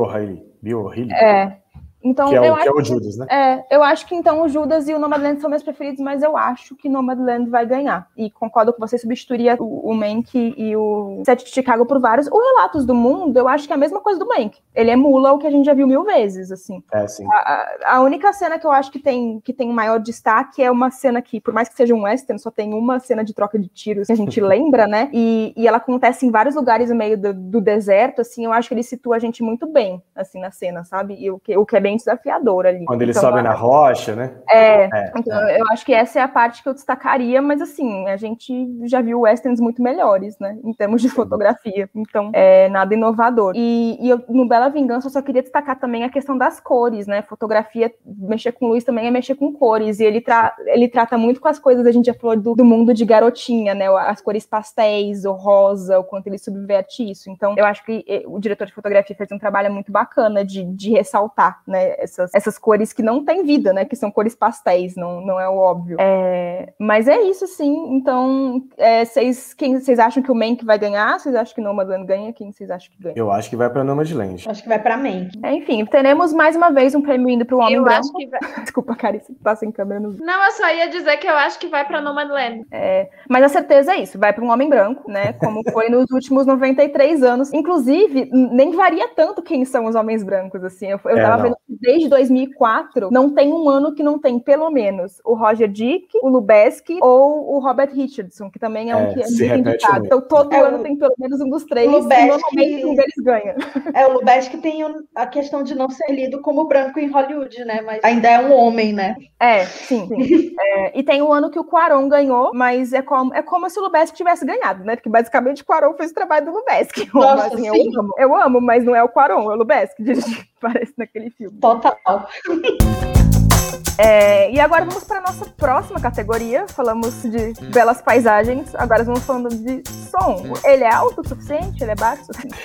Haley. Bill Haley.
É. Então,
que é,
eu
o,
acho que
é o Judas, né?
É, eu acho que então o Judas e o Nomadland são meus preferidos, mas eu acho que Nomadland vai ganhar. E concordo com você, substituiria o, o Mank e o Sete de Chicago por vários. O Relatos do Mundo, eu acho que é a mesma coisa do Mank. Ele emula o que a gente já viu mil vezes, assim.
É, sim.
A, a única cena que eu acho que tem, que tem maior destaque é uma cena que, por mais que seja um western, só tem uma cena de troca de tiros que a gente lembra, né? E, e ela acontece em vários lugares no meio do, do, deserto, assim, eu acho que ele situa a gente muito bem, assim, na cena, sabe? E o que, o que é bem desafiador ali ali.
Quando eles então, sobem na rocha, né?
É, é então é. eu acho que essa é a parte que eu destacaria, mas assim, a gente já viu westerns muito melhores, né? Em termos de fotografia. Então, é nada inovador. E, e eu, no Bela Vingança, eu só queria destacar também a questão das cores, né? Fotografia, mexer com luz também é mexer com cores. E ele, tra ele trata muito com as coisas, a gente já falou do, do mundo de garotinha, né? As cores pastéis, o rosa, o quanto ele subverte isso. Então, eu acho que eh, o diretor de fotografia fez um trabalho muito bacana de, de ressaltar, né? Né? Essas, essas cores que não têm vida, né? Que são cores pastéis, não, não é o óbvio. É, mas é isso, sim. Então, é, vocês, quem vocês acham que o Mank vai ganhar? Vocês acham que Nomadland ganha? Quem vocês acham que ganha?
Eu acho que vai para Nomadland.
Acho que vai para Mank.
É, enfim, teremos mais uma vez um prêmio indo para o Homem eu Branco. Acho que vai... Desculpa, Carissa, tá sem câmera no
Não, eu só ia dizer que eu acho que vai para Nomadland.
É, mas a certeza é isso, vai para um Homem Branco, né? Como foi nos últimos 93 anos. Inclusive, nem varia tanto quem são os homens brancos, assim. Eu, eu é, tava não. vendo desde 2004 não tem um ano que não tem pelo menos o Roger Dick, o Lubeski ou o Robert Richardson, que também é um é, que é muito indicado. Então todo é, ano o... tem pelo menos um dos três Lubeski... e normalmente um deles ganha.
É, o Lubeski tem a questão de não ser lido como branco em Hollywood, né? Mas ainda é um homem, né?
É, sim. sim. é, e tem o um ano que o Quaron ganhou, mas é como, é como se o Lubeski tivesse ganhado, né? Porque basicamente o Quaron fez o trabalho do Lubeski.
Nossa, assim,
eu amo, eu amo, mas não é o Quaron, é o Lubeski, parece naquele filme.
Total.
É, e agora vamos para a nossa próxima categoria. Falamos de belas paisagens, agora vamos falando de som. Ele é alto o suficiente? Ele é baixo o
suficiente?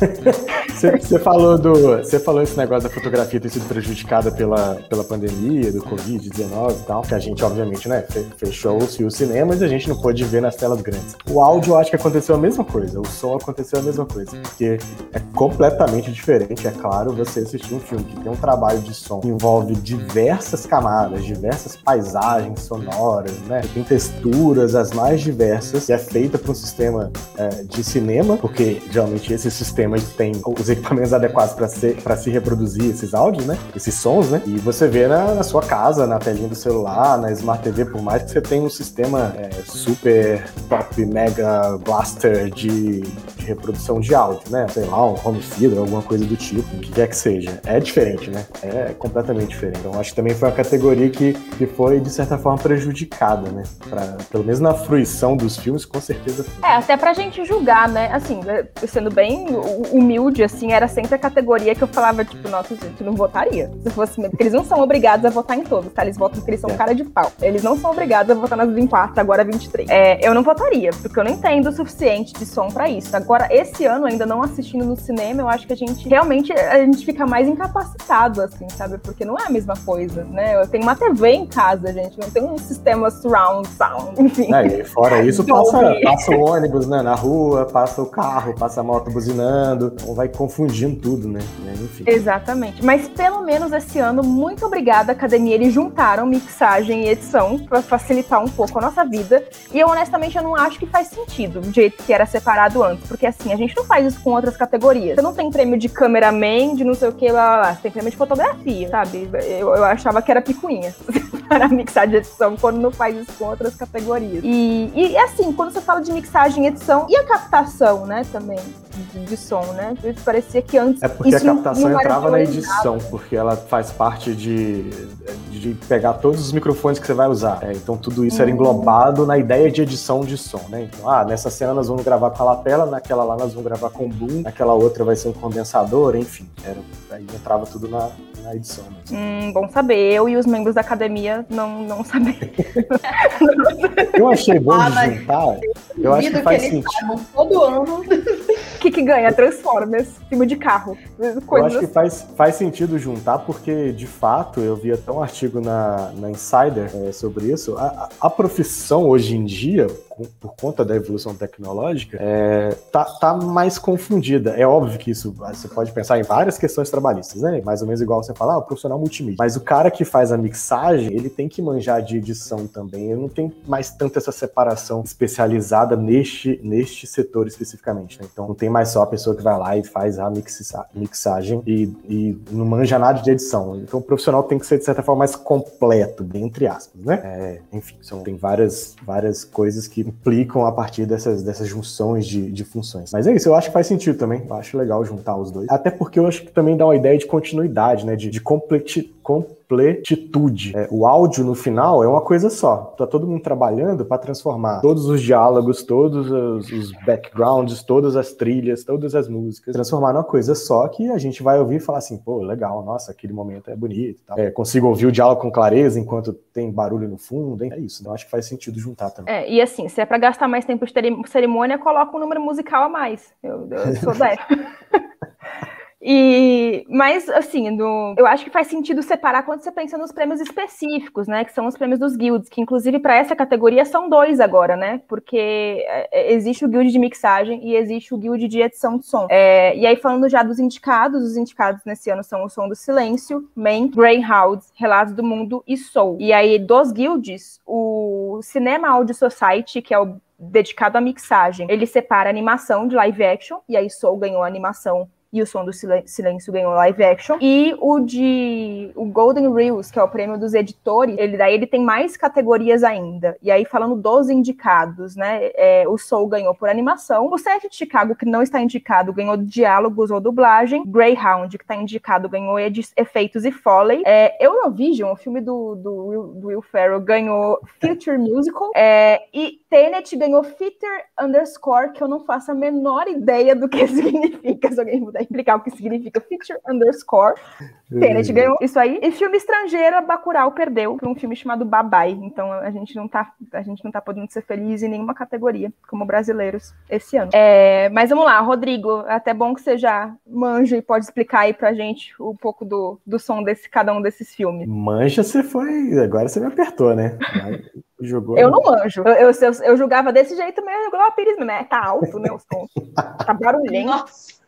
Você falou do. Você falou esse negócio da fotografia ter sido prejudicada pela, pela pandemia, do Covid-19 e tal, que a gente, obviamente, né, fechou os cinemas e a gente não pôde ver nas telas grandes. O áudio, eu acho que aconteceu a mesma coisa, o som aconteceu a mesma coisa, porque é completamente diferente, é claro, você assistir um filme que tem um trabalho de som que envolve diversas camadas diversas paisagens sonoras, né? Tem texturas as mais diversas, e é feita para um sistema é, de cinema, porque geralmente esses sistemas têm os equipamentos adequados para para se reproduzir esses áudios, né? Esses sons, né? E você vê na, na, sua casa, na telinha do celular, na Smart TV, por mais que você tenha um sistema é, super top mega blaster de, reprodução de áudio, né? Sei lá, um home theater, alguma coisa do tipo, o que quer que seja. É diferente, né? É completamente diferente. Então acho que também foi uma categoria que, que foi, de certa forma, prejudicada, né? Pra, pelo menos na fruição dos filmes, com certeza foi.
É, até pra gente julgar, né? Assim, né, sendo bem humilde, assim, era sempre a categoria que eu falava, tipo, nossa, gente, não votaria. Se fosse porque eles não são obrigados a votar em todos, tá? Eles votam porque eles são é. cara de pau. Eles não são obrigados a votar nas 24, agora 23. É, eu não votaria, porque eu não entendo o suficiente de som para isso. Agora, esse ano, ainda não assistindo no cinema, eu acho que a gente realmente a gente fica mais incapacitado, assim, sabe? Porque não é a mesma coisa, né? Eu tenho uma TV em casa, gente, não tem um sistema surround sound, enfim.
É, e fora isso, passa, passa o ônibus, né, na rua, passa o carro, passa a moto buzinando, então vai confundindo tudo, né?
Enfim. Exatamente. Mas pelo menos esse ano, muito obrigada, academia, eles juntaram mixagem e edição para facilitar um pouco a nossa vida. E eu honestamente eu não acho que faz sentido do jeito que era separado antes, porque assim, a gente não faz isso com outras categorias. Você não tem prêmio de cameraman, de não sei o que, lá, lá, lá. Você tem prêmio de fotografia, sabe? Eu, eu achava que era picuinha para mixar de edição quando não faz isso com outras categorias. E, e assim, quando você fala de mixagem e edição, e a captação, né, também, de, de som, né? Parecia que antes.
É porque a captação não, não entrava na edição, porque ela faz parte de, de pegar todos os microfones que você vai usar. É, então tudo isso era uhum. englobado na ideia de edição de som, né? Então, ah, nessa cena nós vamos gravar com a lapela, naquela lá nós vamos gravar com boom, naquela outra vai ser um condensador, enfim. Era, aí entrava tudo na, na edição.
Mesmo. Hum, bom saber. Eu e os membros da academia não, não saber.
eu achei bom ah, de juntar. Eu acho que faz que sentido.
Todo ano.
O que, que ganha? Transformers, filme de carro.
Coisas. Eu acho que faz, faz sentido juntar, porque de fato eu vi até um artigo na, na Insider é, sobre isso. A, a profissão hoje em dia, por conta da evolução tecnológica, é, tá, tá mais confundida. É óbvio que isso você pode pensar em várias questões trabalhistas, né? Mais ou menos igual você falar, ah, o profissional multimídia. Mas o cara que faz a mixagem, ele tem que manjar de edição também. Ele não tem mais tanto essa separação especializada neste, neste setor especificamente. Né? Então não tem mais só a pessoa que vai lá e faz a mixa, mixagem e, e não manja nada de edição. Então o profissional tem que ser, de certa forma, mais completo, bem entre aspas, né? É, enfim, são, tem várias, várias coisas que implicam a partir dessas, dessas junções de, de funções. Mas é isso, eu acho que faz sentido também. Eu acho legal juntar os dois. Até porque eu acho que também dá uma ideia de continuidade, né? De, de completitude. É, o áudio no final é uma coisa só. Tá todo mundo trabalhando para transformar todos os diálogos, todos os, os, backgrounds, todas as trilhas, todas as músicas, transformar numa coisa só que a gente vai ouvir e falar assim, pô, legal, nossa, aquele momento é bonito. Tá? É, consigo ouvir o diálogo com clareza enquanto tem barulho no fundo. É isso. Então acho que faz sentido juntar também.
É, e assim, se é para gastar mais tempo de cerimônia, coloca um número musical a mais. Eu, eu sou. E, mas, assim, eu acho que faz sentido separar quando você pensa nos prêmios específicos, né? Que são os prêmios dos guilds, que inclusive para essa categoria são dois agora, né? Porque é, é, existe o guild de mixagem e existe o guild de edição de som. É, e aí, falando já dos indicados, os indicados nesse ano são o Som do Silêncio, Man, Greyhounds, Relatos do Mundo e Soul. E aí, dos guilds, o Cinema Audio Society, que é o dedicado à mixagem, ele separa animação de live action, e aí Soul ganhou animação e o Som do Silêncio ganhou live action. E o de o Golden Reels, que é o prêmio dos editores, ele daí ele tem mais categorias ainda. E aí, falando dos indicados, né? É, o Soul ganhou por animação. O Sete de Chicago, que não está indicado, ganhou diálogos ou dublagem. Greyhound, que está indicado, ganhou efeitos e foley. É, Eurovision, o filme do, do, do Will Ferrell, ganhou Future Musical. É, e Tenet ganhou Fitter Underscore, que eu não faço a menor ideia do que significa, se alguém puder explicar o que significa feature underscore. Tenet ganhou isso aí. E filme estrangeiro, a Bacurau perdeu por um filme chamado Babai. Então a gente não tá, a gente não tá podendo ser feliz em nenhuma categoria, como brasileiros, esse ano. É, mas vamos lá, Rodrigo, é até bom que você já manja e pode explicar aí pra gente um pouco do, do som desse cada um desses filmes.
Manja, você foi. Agora você me apertou, né?
Jogou. Eu não manjo. Eu, eu, eu, eu julgava desse jeito mesmo, igual a Pires, né? Tá alto, né? O som. Tá barulhento. Nossa.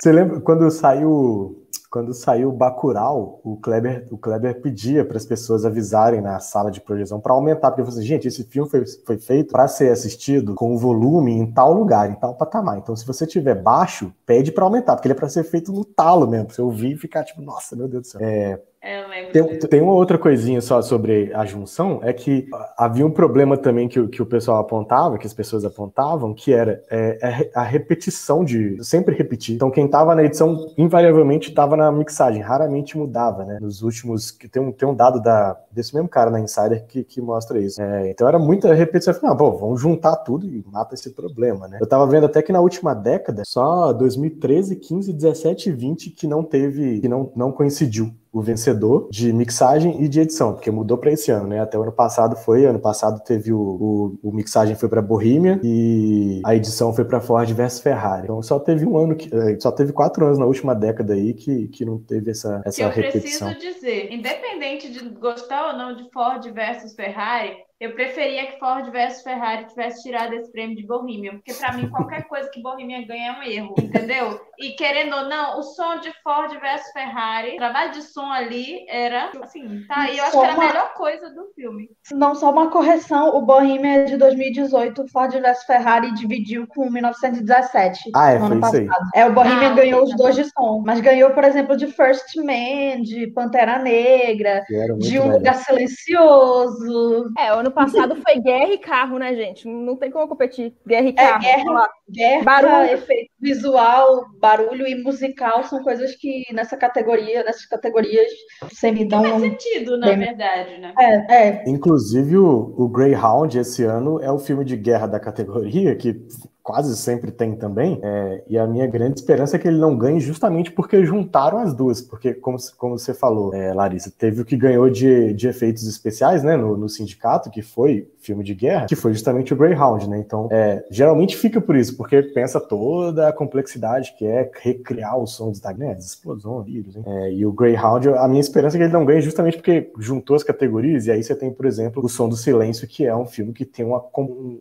Você lembra quando saiu quando saiu Bacurau, o Kleber, o Kleber pedia para as pessoas avisarem na sala de projeção para aumentar, porque eu falei assim, gente, esse filme foi, foi feito para ser assistido com volume em tal lugar, em tal patamar. Então, se você tiver baixo, pede para aumentar, porque ele é para ser feito no talo mesmo, para você ouvir e ficar tipo, nossa, meu Deus do céu. É,
é,
tem, tem, uma outra coisinha só sobre a junção, é que havia um problema também que, que o pessoal apontava, que as pessoas apontavam, que era é, é a repetição de sempre repetir. Então quem estava na edição invariavelmente estava na mixagem, raramente mudava, né? Nos últimos, tem um, tem um dado da, desse mesmo cara na Insider que, que mostra isso. É, então era muita repetição. Eu falei, não, bom, vamos juntar tudo e mata esse problema, né? Eu tava vendo até que na última década, só 2013, 15, 17 e 20 que não teve, que não, não coincidiu o vencedor de mixagem e de edição, porque mudou para esse ano, né? Até o ano passado foi, ano passado teve o, o, o mixagem foi para Bohemia e a edição foi para Ford versus Ferrari. Então só teve um ano que eh, só teve quatro anos na última década aí que, que não teve essa essa
Eu
repetição.
Eu preciso dizer, independente de gostar ou não de Ford versus Ferrari, eu preferia que Ford versus Ferrari tivesse tirado esse prêmio de Bohemian, porque para mim qualquer coisa que Bohemian ganha é um erro, entendeu? E querendo ou não, o som de Ford versus Ferrari, o trabalho de som ali era, assim, tá aí, eu acho que era a melhor coisa do filme.
Não, só uma correção, o Bohemian é de 2018, Ford versus Ferrari dividiu com 1917,
ah, é, no ano passado.
É, o Bohemian ah, ganhou os dois de som, mas ganhou, por exemplo, de First Man, de Pantera Negra, de Um Lugar Silencioso.
É, o ano passado foi guerra e carro, né, gente? Não tem como competir. Guerra e é, carro.
É, guerra, guerra barulho. efeito visual, barulho e musical são coisas que nessa categoria, nessas categorias sempre dão.
Faz sentido, na bem... verdade, né?
É, é.
Inclusive, o, o Greyhound esse ano é o filme de guerra da categoria que quase sempre tem também, é, e a minha grande esperança é que ele não ganhe justamente porque juntaram as duas, porque como, como você falou, é, Larissa, teve o que ganhou de, de efeitos especiais, né, no, no, sindicato, que foi filme de guerra, que foi justamente o Greyhound, né, então é, geralmente fica por isso, porque pensa toda a complexidade que é recriar os sons da né, explosão, vírus, é, e o Greyhound, a minha esperança é que ele não ganhe justamente porque juntou as categorias, e aí você tem, por exemplo, o Som do Silêncio, que é um filme que tem uma,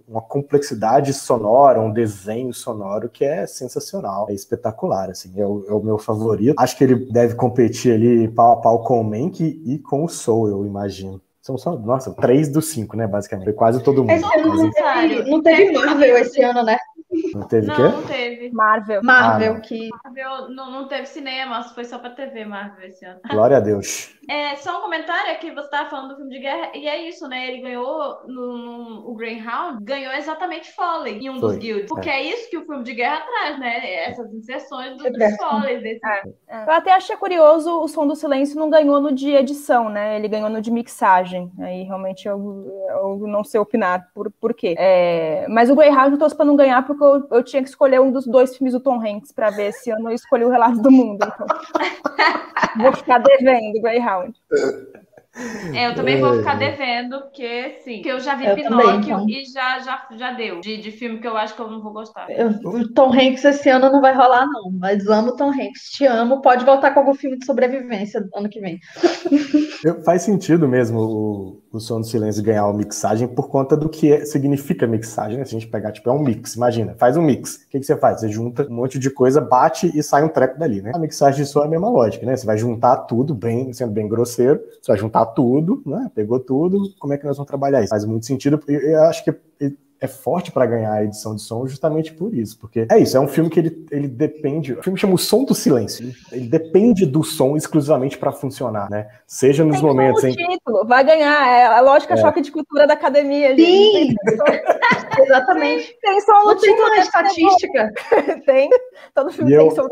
uma complexidade sonora, um desenho sonoro que é sensacional, é espetacular, assim, é o, é o meu favorito. Acho que ele deve competir ali pau a pau com o Mank e com o Soul, eu imagino. São só, nossa, três dos cinco, né, basicamente. Foi quase todo mundo. Esse
ano não, teve, não teve Marvel esse ano, né?
Não teve
não,
quê?
Não teve.
Marvel.
Marvel, ah, que.
Marvel não, não teve cinema, foi só pra TV Marvel esse ano.
Glória a Deus.
É, só um comentário aqui, você estava falando do filme de guerra, e é isso, né? Ele ganhou no, no o Greyhound, ganhou exatamente Foley em um Foi, dos guilds. Porque é. é. isso que o filme de guerra traz, né? Essas inserções do, dos Foley. Desse... É,
é. Eu até achei curioso o Som do Silêncio não ganhou no de edição, né? Ele ganhou no de mixagem. Aí realmente eu, eu não sei opinar por, por quê. É, mas o Greyhound eu torço pra não ganhar porque eu, eu tinha que escolher um dos dois filmes do Tom Hanks pra ver se eu não escolhi o Relato do Mundo. Então. Vou ficar devendo Greyhound.
É, eu também vou ficar devendo, porque sim. Porque eu já vi eu Pinóquio também, então. e já, já, já deu. De, de filme que eu acho que eu não vou gostar. Eu,
o Tom Hanks esse ano não vai rolar, não. Mas amo Tom Hanks. Te amo. Pode voltar com algum filme de sobrevivência ano que vem.
Faz sentido mesmo o, o Som do Silêncio ganhar uma mixagem por conta do que significa mixagem. Né? Se a gente pegar, tipo, é um mix. Imagina, faz um mix. O que, que você faz? Você junta um monte de coisa, bate e sai um treco dali, né? A mixagem de som é a mesma lógica, né? Você vai juntar tudo, bem, sendo bem grosseiro, você vai juntar tudo, né? Pegou tudo, como é que nós vamos trabalhar isso? Faz muito sentido. Eu, eu acho que é forte para ganhar a edição de som justamente por isso, porque é isso, é um filme que ele, ele depende, o filme chama o som do silêncio, ele depende do som exclusivamente para funcionar, né? Seja nos Tem momentos em
título, vai ganhar, é a lógica é. choque de cultura da academia,
Sim. Exatamente.
Tem som no título,
uma estatística.
tem, todo filme e tem eu, som no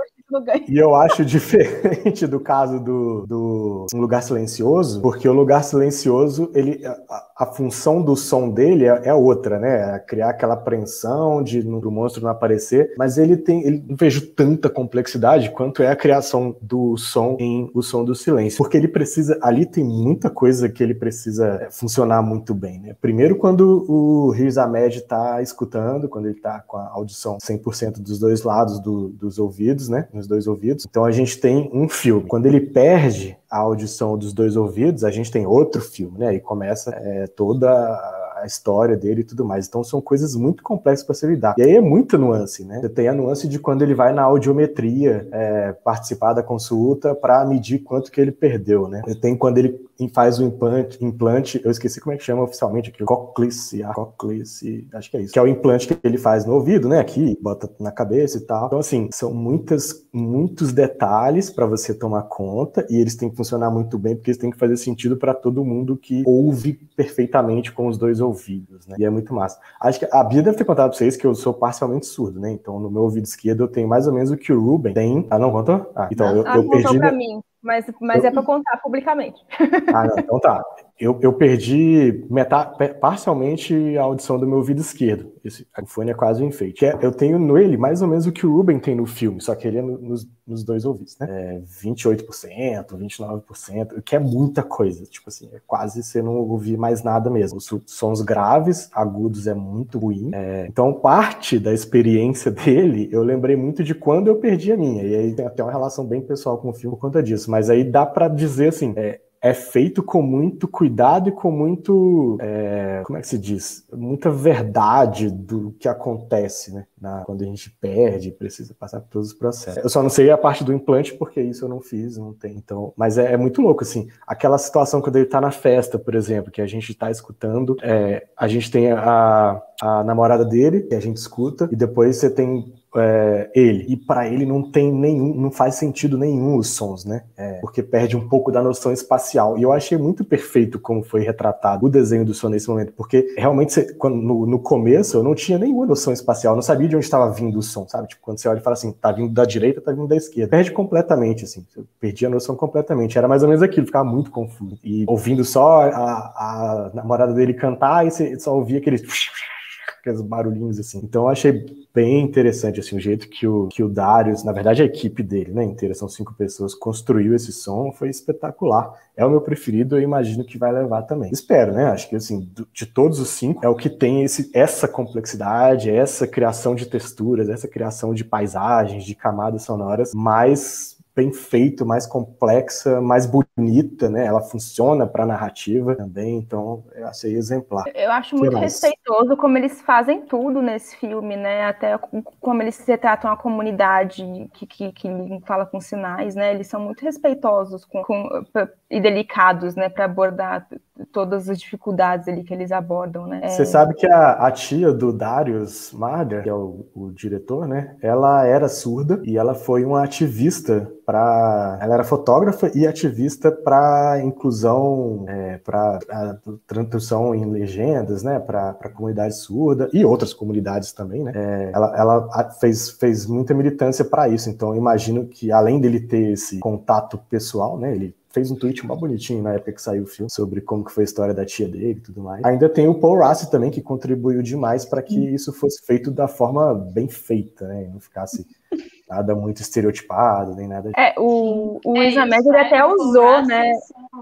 E eu acho diferente do caso do, do Lugar Silencioso, porque o Lugar Silencioso, ele a, a função do som dele é, é outra, né? criar aquela apreensão de do monstro não aparecer, mas ele tem, ele não vejo tanta complexidade quanto é a criação do som em O Som do Silêncio, porque ele precisa, ali tem muita coisa que ele precisa é, funcionar muito bem, né? Primeiro quando o Riz Ahmed está escutando, quando ele está com a audição 100% dos dois lados do, dos ouvidos, né? Nos dois ouvidos. Então a gente tem um filme. Quando ele perde a audição dos dois ouvidos, a gente tem outro filme, né? E começa é, toda a história dele e tudo mais. Então são coisas muito complexas para se lidar. E aí é muita nuance, né? Você tem a nuance de quando ele vai na audiometria é, participar da consulta para medir quanto que ele perdeu, né? Tem quando ele faz o implante, implante, eu esqueci como é que chama oficialmente aqui, cóclice, a cóclice, acho que é isso, que é o implante que ele faz no ouvido, né, aqui, bota na cabeça e tal. Então, assim, são muitas, muitos detalhes para você tomar conta e eles têm que funcionar muito bem porque eles têm que fazer sentido para todo mundo que ouve perfeitamente com os dois ouvidos, né, e é muito massa. Acho que a Bia deve ter contado pra vocês que eu sou parcialmente surdo, né, então no meu ouvido esquerdo eu tenho mais ou menos o que o Ruben tem. Ah, não contou? Ah, então ah, eu, eu perdi...
Pra mim. Mas, mas eu... é para contar publicamente.
Ah, não, então tá. Eu, eu perdi metade, parcialmente a audição do meu ouvido esquerdo. Esse fone é quase um enfeite. É, eu tenho nele mais ou menos o que o Ruben tem no filme, só que ele é no, nos, nos, dois ouvidos, né? É 28%, 29%, que é muita coisa. Tipo assim, é quase você não ouvir mais nada mesmo. Os sons graves, agudos é muito ruim. É, então, parte da experiência dele, eu lembrei muito de quando eu perdi a minha. E aí tem até uma relação bem pessoal com o filme por conta disso. Mas aí dá para dizer assim, é, é feito com muito cuidado e com muito. É, como é que se diz? Muita verdade do que acontece, né? Na, quando a gente perde, precisa passar por todos os processos. Eu só não sei a parte do implante, porque isso eu não fiz, não tem. Então, mas é, é muito louco, assim. Aquela situação quando ele tá na festa, por exemplo, que a gente tá escutando, é, a gente tem a, a namorada dele, que a gente escuta, e depois você tem é, ele. E para ele não tem nenhum, não faz sentido nenhum os sons, né? É, porque perde um pouco da noção espacial. E eu achei muito perfeito como foi retratado o desenho do som nesse momento, porque realmente você, quando, no, no, começo eu não tinha nenhuma noção espacial, eu não sabia de onde estava vindo o som, sabe? Tipo, quando você olha e fala assim, tá vindo da direita, tá vindo da esquerda. Perde completamente, assim. Eu perdi a noção completamente. Era mais ou menos aquilo, ficava muito confuso. E ouvindo só a, a namorada dele cantar, e você só ouvia aqueles aqueles barulhinhos assim. Então eu achei bem interessante assim o jeito que o que o Darius, na verdade a equipe dele, né, inteira são cinco pessoas, construiu esse som, foi espetacular. É o meu preferido, eu imagino que vai levar também. Espero, né? Acho que assim, de todos os cinco é o que tem esse essa complexidade, essa criação de texturas, essa criação de paisagens, de camadas sonoras mais bem feito, mais complexa, mais bonita, né? Ela funciona para narrativa também, então eu achei exemplar.
Eu acho muito respeitoso como eles fazem tudo nesse filme, né? Até como eles retratam a comunidade que, que, que fala com sinais, né? Eles são muito respeitosos com, com e delicados, né? Para abordar todas as dificuldades ali que eles abordam, né?
Você é... sabe que a, a, tia do Darius Marder, que é o, o, diretor, né? Ela era surda e ela foi uma ativista para, ela era fotógrafa e ativista para inclusão, é, para tradução em legendas, né? Para a comunidade surda e outras comunidades também, né? É, ela, ela fez, fez muita militância para isso. Então, imagino que além dele ter esse contato pessoal, né? Ele fez um tweet mó bonitinho na época que saiu o filme sobre como que foi a história da tia dele e tudo mais. Ainda tem o Paul Rassi também que contribuiu demais para que isso fosse feito da forma bem feita, né? E não ficasse nada muito estereotipado, nem nada.
É, o, o é Isamed ele até usou, né?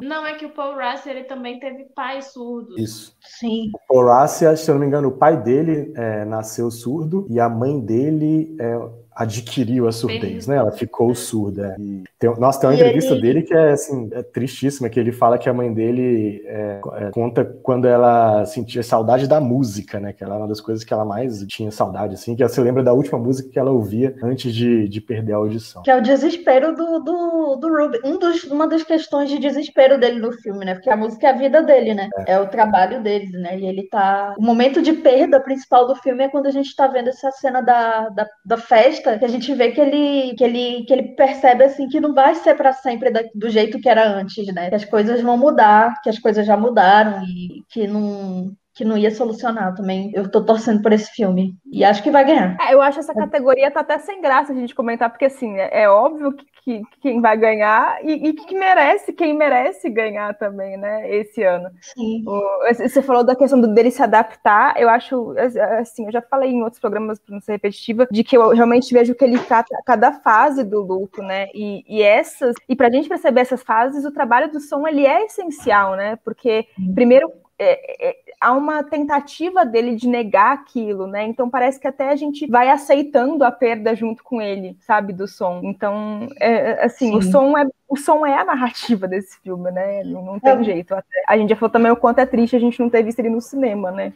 Não, é que o Paul Rassi ele também teve pai surdo.
Isso.
Sim.
O Paul Rassi, se eu não me engano, o pai dele é, nasceu surdo e a mãe dele é, adquiriu a surdez, né? Ela ficou surda. E tem, nossa, tem uma e entrevista ele... dele que é assim, é tristíssima, que ele fala que a mãe dele é, é, conta quando ela sentia saudade da música, né? Que ela é uma das coisas que ela mais tinha saudade, assim, que ela se lembra da última música que ela ouvia antes de, de perder a audição.
Que é o desespero do, do, do Ruby. Um dos, uma das questões de desespero dele no filme, né? Porque a música é a vida dele, né? É, é o trabalho dele, né? E ele tá. O momento de perda principal do filme é quando a gente tá vendo essa cena da, da, da festa que a gente vê que ele, que ele, que ele percebe assim que não vai ser para sempre da, do jeito que era antes, né? Que as coisas vão mudar, que as coisas já mudaram e que não que não ia solucionar também. Eu tô torcendo por esse filme. E acho que vai ganhar.
É, eu acho essa categoria tá até sem graça a gente comentar, porque assim, é, é óbvio que, que, quem vai ganhar e, e, que merece, quem merece ganhar também, né, esse ano.
Sim.
O, você falou da questão dele se adaptar, eu acho, assim, eu já falei em outros programas, para não ser repetitiva, de que eu realmente vejo que ele trata cada fase do luto, né, e, e essas, e pra gente perceber essas fases, o trabalho do som, ele é essencial, né, porque, primeiro, é, é, há uma tentativa dele de negar aquilo, né? Então parece que até a gente vai aceitando a perda junto com ele, sabe, do som. Então, é, assim, Sim. o som é o som é a narrativa desse filme, né? Não, não tem é. jeito. Até, a gente já falou também o quanto é triste a gente não ter visto ele no cinema, né?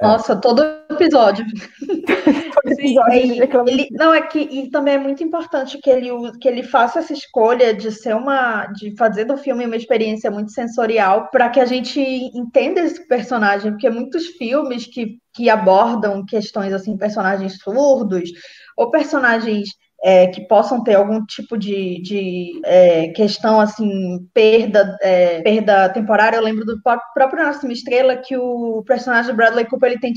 Nossa, todo episódio. todo episódio ele, não, é que e também é muito importante que ele, que ele faça essa escolha de ser uma. de fazer do filme uma experiência muito sensorial para que a gente entenda esse personagem, porque muitos filmes que, que abordam questões assim, personagens surdos ou personagens é, que possam ter algum tipo de, de é, questão assim, perda, é, perda temporária. Eu lembro do próprio Nasce Estrela que o personagem do Bradley Cooper ele tem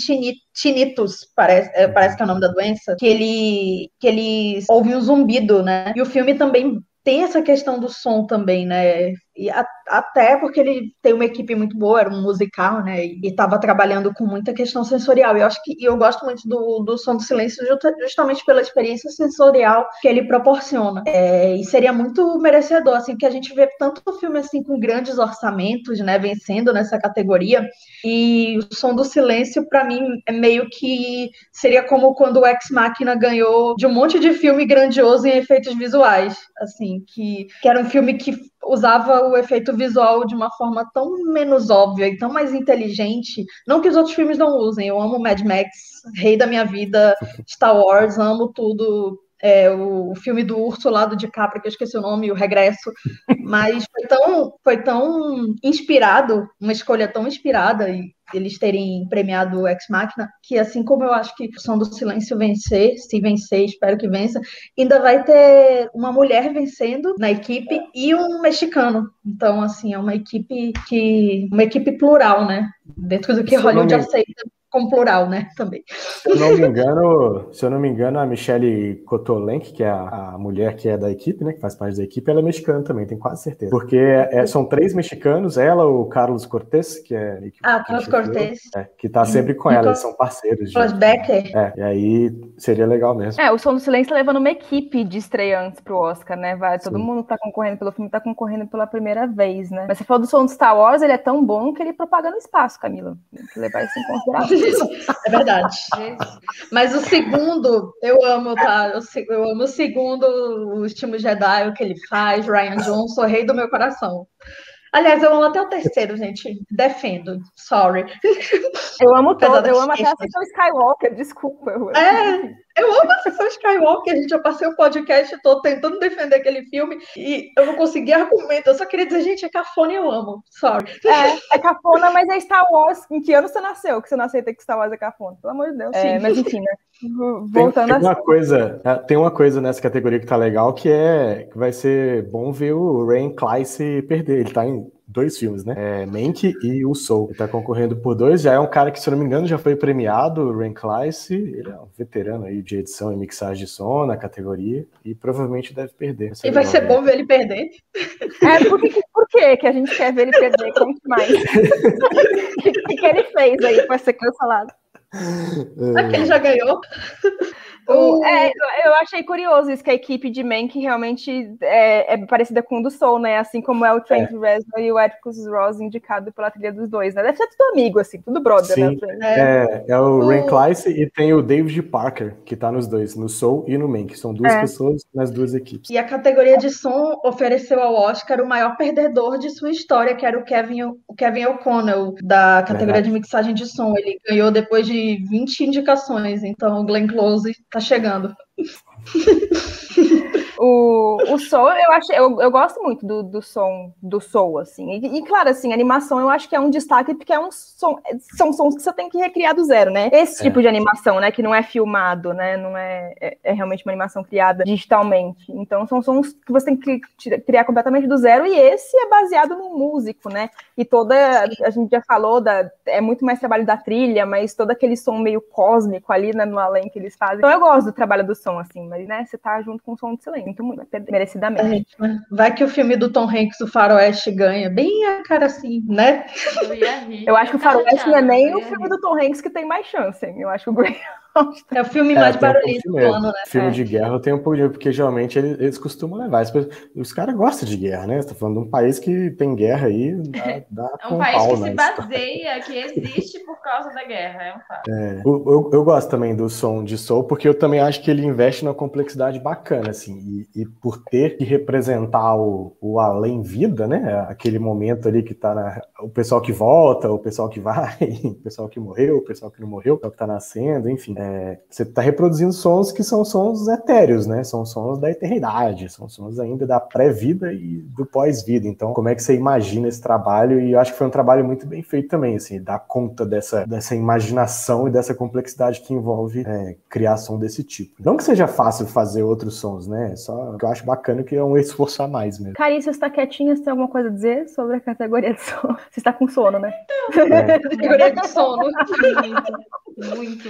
tinnitus, parece, é, parece que é o nome da doença, que ele, que ele ouve um zumbido, né? E o filme também tem essa questão do som também, né? E a, até porque ele tem uma equipe muito boa, era um musical, né? E estava trabalhando com muita questão sensorial. E eu acho que e eu gosto muito do, do som do silêncio justamente pela experiência sensorial que ele proporciona. É, e seria muito merecedor, assim, que a gente vê tanto filme assim com grandes orçamentos, né? Vencendo nessa categoria. E o som do silêncio, para mim, é meio que seria como quando o Ex Machina ganhou de um monte de filme grandioso em efeitos visuais, assim, que, que era um filme que usava o efeito visual de uma forma tão menos óbvia e tão mais inteligente. Não que os outros filmes não usem, eu amo Mad Max, Rei da Minha Vida, Star Wars, amo tudo. É, o filme do urso lá do DiCaprio, que eu esqueci o nome, o Regresso, mas foi tão, foi tão inspirado, uma escolha tão inspirada e eles terem premiado o Ex Machina, que assim como eu acho que o Som do Silêncio vencer, se vencer, espero que vença, ainda vai ter uma mulher vencendo na equipe e um mexicano. Então, assim, é uma equipe que. uma equipe plural, né? Dentro do que Hollywood aceita com plural, né, também.
Se eu não me engano, se eu não me engano, a Michelle Kotolenk, que é a, a, mulher que é da equipe, né, que faz parte da equipe, ela é mexicana também, tenho quase certeza. Porque é, são três mexicanos, ela, o Carlos Cortez, que é... Que,
ah, Carlos Cortez.
É, que tá sempre com ela, eles são parceiros.
Carlos Becker.
É, e aí seria legal mesmo.
É, o Som do Silêncio levando uma equipe de estreantes pro Oscar, né, vai, todo Sim. mundo tá concorrendo pelo filme, tá concorrendo pela primeira vez, né. Mas você falou do Som do Star Wars, ele é tão bom que ele propaga no espaço, Camila. Tem que levar isso em consideração.
É verdade. Mas o segundo, eu amo, tá? Eu, amo o segundo, o Último Jedi, o que ele faz, Ryan Johnson, rei do meu coração. Aliás, eu amo até o terceiro, gente. Defendo. Sorry.
Eu amo todo, eu amo até a Skywalker, desculpa.
É, eu amo a sessão Skywalker, gente. Eu passei o podcast todo tentando defender aquele filme e eu não consegui argumento. Eu só queria dizer, gente, é cafona e eu amo. Sorry.
É, é cafona, mas é Star Wars. Em que ano você nasceu que você não aceita que Star Wars é cafona? Pelo amor de Deus. É, mas enfim, né?
Voltando tem, tem uma coisa, é, tem uma coisa nessa categoria que tá legal que é que vai ser bom ver o Rain Kleiss perder. Ele tá em dois filmes, né? É Mank e O Soul. Ele tá concorrendo por dois. Já é um cara que, se eu não me engano, já foi premiado, o Ren Kleiss. Ele é um veterano aí de edição e mixagem de som na categoria e provavelmente deve perder.
E vai ser bom ver ele perder.
É, por que, por que, que a gente quer ver ele perder? Conte mais. O que, que ele fez aí para ser cancelado?
É que ele já ganhou.
O, é, eu achei curioso isso, que a equipe de Mank realmente é, é, parecida com o do Soul, né? Assim como é o Trent é. Reznor e o Atticus Ross indicado pela trilha dos dois, né? Deve ser tudo amigo, assim, tudo brother,
Sim. né? É, é o Ren Kleiss e tem o David Parker, que tá nos dois, no Soul e no Mank. São duas é. pessoas nas duas equipes.
E a categoria de som ofereceu ao Oscar o maior perdedor de sua história, que era o Kevin, o Kevin O'Connell, da categoria Verdade. de mixagem de som. Ele ganhou depois de 20 indicações, então o Glenn Close tá chegando.
O, o Soul, eu acho, eu, eu gosto muito do, do som do Soul, assim. E, e, claro, assim, animação eu acho que é um destaque, porque é um som, são sons que você tem que recriar do zero, né? Esse é. tipo de animação, né? Que não é filmado, né? Não é, é, é, realmente uma animação criada digitalmente. Então, são sons que você tem que criar completamente do zero, e esse é baseado no músico, né? E toda, a gente já falou, da, é muito mais trabalho da trilha, mas todo aquele som meio cósmico ali, né, no além que eles fazem. Então, eu gosto do trabalho do som, assim, mas, né, você tá junto com o som de silêncio muito, muito, merecidamente.
Vai que o filme do Tom Hanks, o Faroeste, ganha. Bem a cara assim, né?
Eu, eu acho que o Faroeste não é nem o filme do Tom Hanks que tem mais chance, hein? Eu acho que o Grey
é o filme mais é, barulhento
do ano, né? Filme é. de guerra eu tenho um pouco de porque geralmente eles, eles costumam levar. Os caras gostam de guerra, né? Você tá falando de um país que tem guerra aí, dá, dá
É um país pau, que né? se baseia, que existe por causa da guerra, é um fato. É,
eu, eu, eu, gosto também do som de Soul, porque eu também acho que ele investe numa complexidade bacana, assim, e, e por ter que representar o, o além-vida, né? Aquele momento ali que tá na, o pessoal que volta, o pessoal que vai, o pessoal que morreu, o pessoal que não morreu, o pessoal que tá nascendo, enfim. É, você está reproduzindo sons que são sons etéreos, né? São sons da eternidade, são sons ainda da pré-vida e do pós-vida. Então, como é que você imagina esse trabalho? E eu acho que foi um trabalho muito bem feito também, assim, dar conta dessa, dessa imaginação e dessa complexidade que envolve é, criar som desse tipo. Não que seja fácil fazer outros sons, né? Só que eu acho bacana que é um esforço a mais mesmo.
Você está quietinha, você tem alguma coisa a dizer sobre a categoria de som? Você está com sono, né?
É. categoria de sono. Muito. Muito.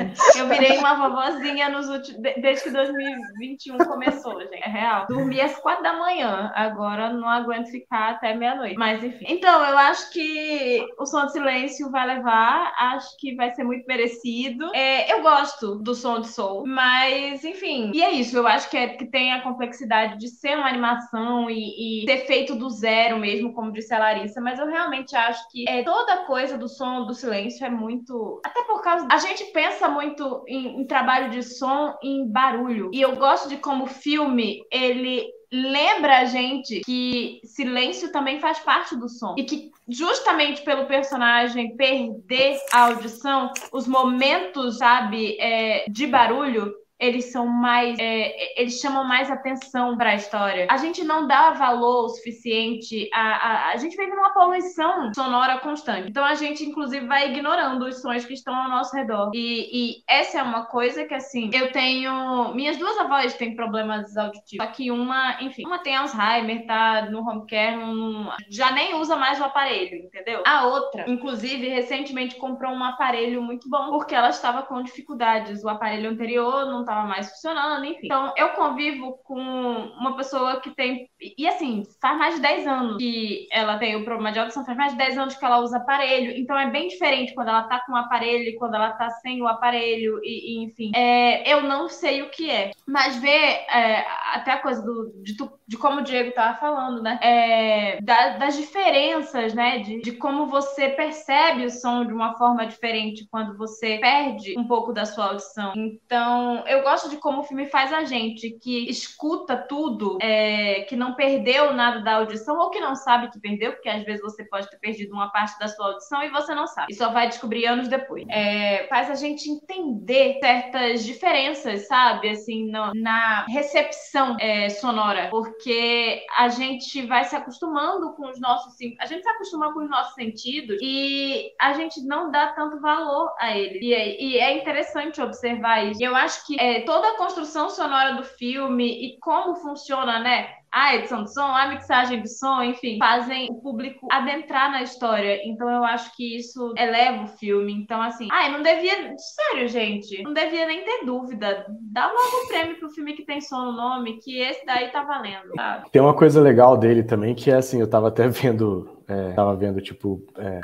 Eu virei uma vovozinha nos últimos, desde que 2021 começou, gente. É real. Dormi às quatro da manhã. Agora não aguento ficar até meia-noite. Mas enfim. Então, eu acho que o som de silêncio vai levar. Acho que vai ser muito merecido. É, eu gosto do som de soul. Mas, enfim. E é isso. Eu acho que, é, que tem a complexidade de ser uma animação e, e ter feito do zero mesmo, como disse a Larissa. Mas eu realmente acho que é, toda coisa do som do silêncio é muito. Até por causa. A gente pensa muito em, em trabalho de som em barulho. E eu gosto de como o filme ele lembra a gente que silêncio também faz parte do som. E que justamente pelo personagem perder a audição, os momentos, sabe, é, de barulho eles são mais. É, eles chamam mais atenção para a história. A gente não dá valor o suficiente. A, a, a gente vive numa poluição sonora constante. Então a gente, inclusive, vai ignorando os sons que estão ao nosso redor. E, e essa é uma coisa que, assim, eu tenho. Minhas duas avós têm problemas auditivos. Só que uma, enfim, uma tem Alzheimer, tá no home care, um, já nem usa mais o aparelho, entendeu? A outra, inclusive, recentemente comprou um aparelho muito bom, porque ela estava com dificuldades. O aparelho anterior não estava mais funcionando, enfim. Então, eu convivo com uma pessoa que tem. E assim, faz mais de 10 anos que ela tem o problema de audição, faz mais de 10 anos que ela usa aparelho. Então, é bem diferente quando ela tá com o aparelho e quando ela tá sem o aparelho, e, e enfim. É, eu não sei o que é. Mas ver é, até a coisa do, de, de, como o Diego tava falando, né? É, da, das diferenças, né? De, de como você percebe o som de uma forma diferente quando você perde um pouco da sua audição. Então, eu eu gosto de como o filme faz a gente que escuta tudo, é, que não perdeu nada da audição ou que não sabe que perdeu, porque às vezes você pode ter perdido uma parte da sua audição e você não sabe. E só vai descobrir anos depois. É, faz a gente entender certas diferenças, sabe? Assim, no, na recepção é, sonora. Porque a gente vai se acostumando com os nossos. A gente se acostuma com os nossos sentidos e a gente não dá tanto valor a eles. E, é, e é interessante observar isso. Eu acho que é, toda a construção sonora do filme e como funciona, né? A edição do som, a mixagem do som, enfim, fazem o público adentrar na história. Então eu acho que isso eleva o filme. Então, assim, ai, não devia. Sério, gente, não devia nem ter dúvida. Dá logo o prêmio pro filme que tem som no nome, que esse daí tá valendo. Sabe?
Tem uma coisa legal dele também, que é assim, eu tava até vendo é, tava vendo, tipo, é,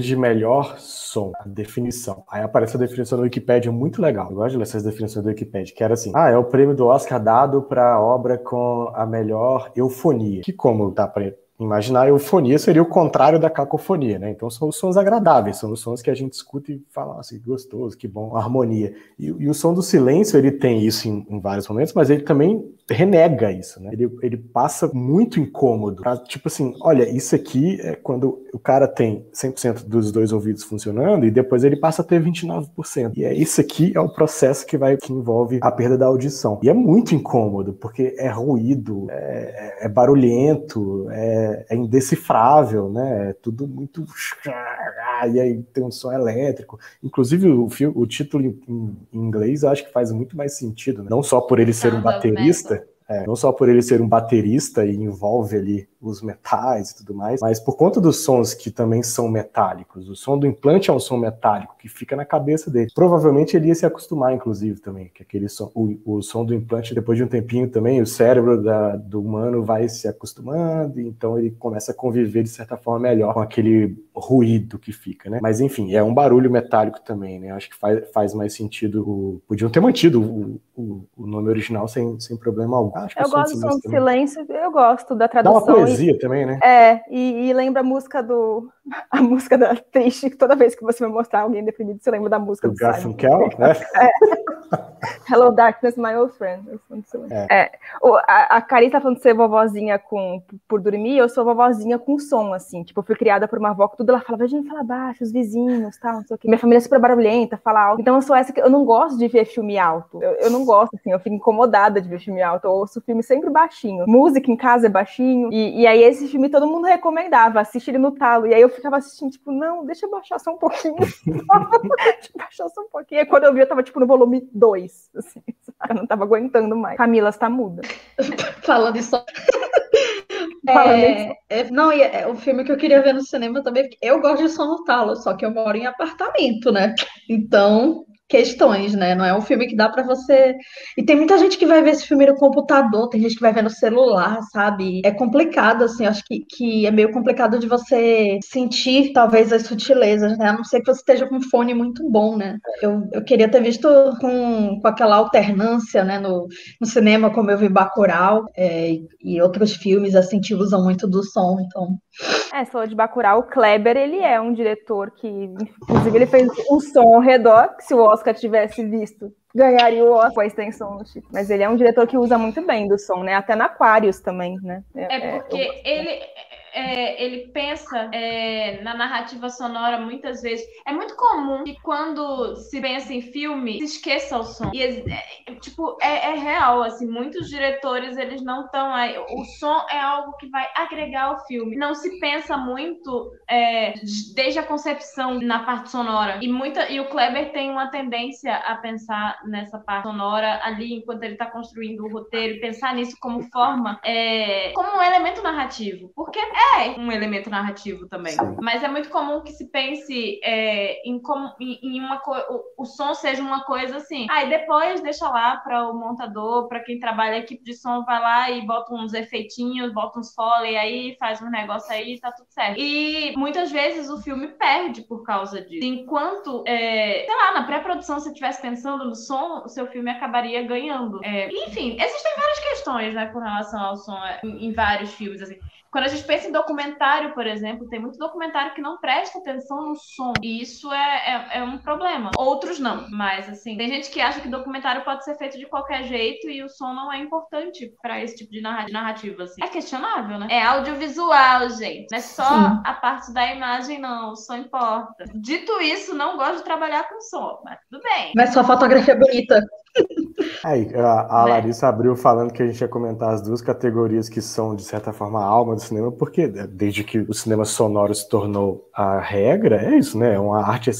de melhor som, a definição. Aí aparece a definição do Wikipedia muito legal. Eu gosto de ler essas definições do Wikipedia, que era assim: ah, é o prêmio do Oscar dado para obra com a melhor eufonia. Que como pra imaginar, a eufonia seria o contrário da cacofonia, né? Então são os sons agradáveis, são os sons que a gente escuta e fala assim, gostoso, que bom, harmonia. E, e o som do silêncio, ele tem isso em, em, vários momentos, mas ele também renega isso, né? Ele, ele passa muito incômodo. Pra, tipo assim, olha, isso aqui é quando o cara tem 100% dos dois ouvidos funcionando e depois ele passa a ter 29%. E é isso aqui é o processo que vai que envolve a perda da audição. E é muito incômodo, porque é ruído, é, é barulhento, é, é indecifrável, né? É tudo muito e aí tem um som elétrico. Inclusive o, o título em, em, inglês eu acho que faz muito mais sentido, né? não só por ele ser um baterista, é, não só por ele ser um baterista e envolve ali os metais e tudo mais, mas por conta dos sons que também são metálicos. O som do implante é um som metálico que fica na cabeça dele. Provavelmente ele ia se acostumar, inclusive, também, que aquele som, o, o som do implante, depois de um tempinho também, o cérebro da, do humano vai se acostumando, então ele começa a conviver de certa forma melhor com aquele ruído que fica, né? Mas enfim, é um barulho metálico também, né? Acho que faz, faz mais sentido. O, podiam ter mantido o, o, o, nome original sem, sem problema algum.
Acho eu gosto do som do silêncio, eu gosto da tradução.
Dá uma poesia também, né?
É, e, e, lembra a música do. A música da triste, que toda vez que você vai mostrar alguém deprimido, você lembra da música do, do
Garfunkel, né?
É. Hello Darkness, my old friend. É. é. O, a, a Cari tá falando de ser vovozinha com, por dormir, eu sou vovozinha com som, assim. Tipo, eu fui criada por uma avó que tudo ela falava, gente, fala baixo, os vizinhos, tal, não sei o quê. Minha família é super barulhenta, fala alto. Então eu sou essa que eu não gosto de ver filme alto. Eu, eu não gosto, assim, eu fico incomodada de ver filme alto. Eu ouço filme sempre baixinho. Música em casa é baixinho. E, e aí esse filme todo mundo recomendava, assiste ele no talo. E aí eu ficava assistindo, tipo, não, deixa eu baixar só um pouquinho. deixa eu baixar só um pouquinho. E quando eu vi, eu tava, tipo, no volume 2, assim, eu não tava aguentando mais. Camila está muda.
Falando isso. É, é, não, é, o filme que eu queria ver no cinema também, eu gosto de no talo, só que eu moro em apartamento, né? Então, questões, né? Não é um filme que dá para você. E tem muita gente que vai ver esse filme no computador, tem gente que vai ver no celular, sabe? É complicado, assim, acho que, que é meio complicado de você sentir, talvez, as sutilezas, né? A não ser que você esteja com um fone muito bom, né? Eu, eu queria ter visto com, com aquela alternância, né, no, no cinema, como eu vi Bacurau é, e outros filmes, assim, que usam muito do som, então.
É, você falou de Bacurau, o Kleber, ele é um diretor que, inclusive, ele fez um som ao redor, que se o Oscar tivesse visto, ganharia o Oscar com a extensão título. Mas ele é um diretor que usa muito bem do som, né? Até na Aquarius também, né?
É, é porque é, ele é, ele pensa é, na narrativa sonora muitas vezes. É muito comum que quando se pensa em filme, se esqueça o som. E, é, tipo, é, é, real, assim, muitos diretores, eles não estão aí. O som é algo que vai agregar ao filme. Não se pensa muito é, desde a concepção na parte sonora. E, muita, e o Kleber tem uma tendência a pensar nessa parte sonora ali, enquanto ele está construindo o roteiro, pensar nisso como forma, é, como um elemento narrativo. Porque é é um elemento narrativo também. Sim. Mas é muito comum que se pense é, em, como, em, em uma o, o, som seja uma coisa assim. Aí ah, depois deixa lá para o montador, para quem trabalha a equipe de som, vai lá e bota uns efeitinhos, bota uns foley aí, faz um negócio aí, tá tudo certo. E muitas vezes o filme perde por causa disso. Enquanto, é, sei lá, na pré-produção, se estivesse pensando no som, o seu filme acabaria ganhando. É, enfim, existem várias questões, né, com relação ao som é, em, em vários filmes, assim. Quando a gente pensa em documentário, por exemplo, tem muito documentário que não presta atenção no som. E isso é, é, é, um problema. Outros não. Mas, assim, tem gente que acha que documentário pode ser feito de qualquer jeito e o som não é importante para esse tipo de narrativa, assim. É questionável, né? É audiovisual, gente. Não é só Sim. a parte da imagem, não. O som importa. Dito isso, não gosto de trabalhar com som, mas tudo bem.
Mas só fotografia bonita.
Aí, a, a né? Larissa abriu falando que a gente ia comentar as duas categorias que são, de certa forma, a alma do cinema, porque desde que o cinema sonoro se tornou a regra, é isso, né? É uma arte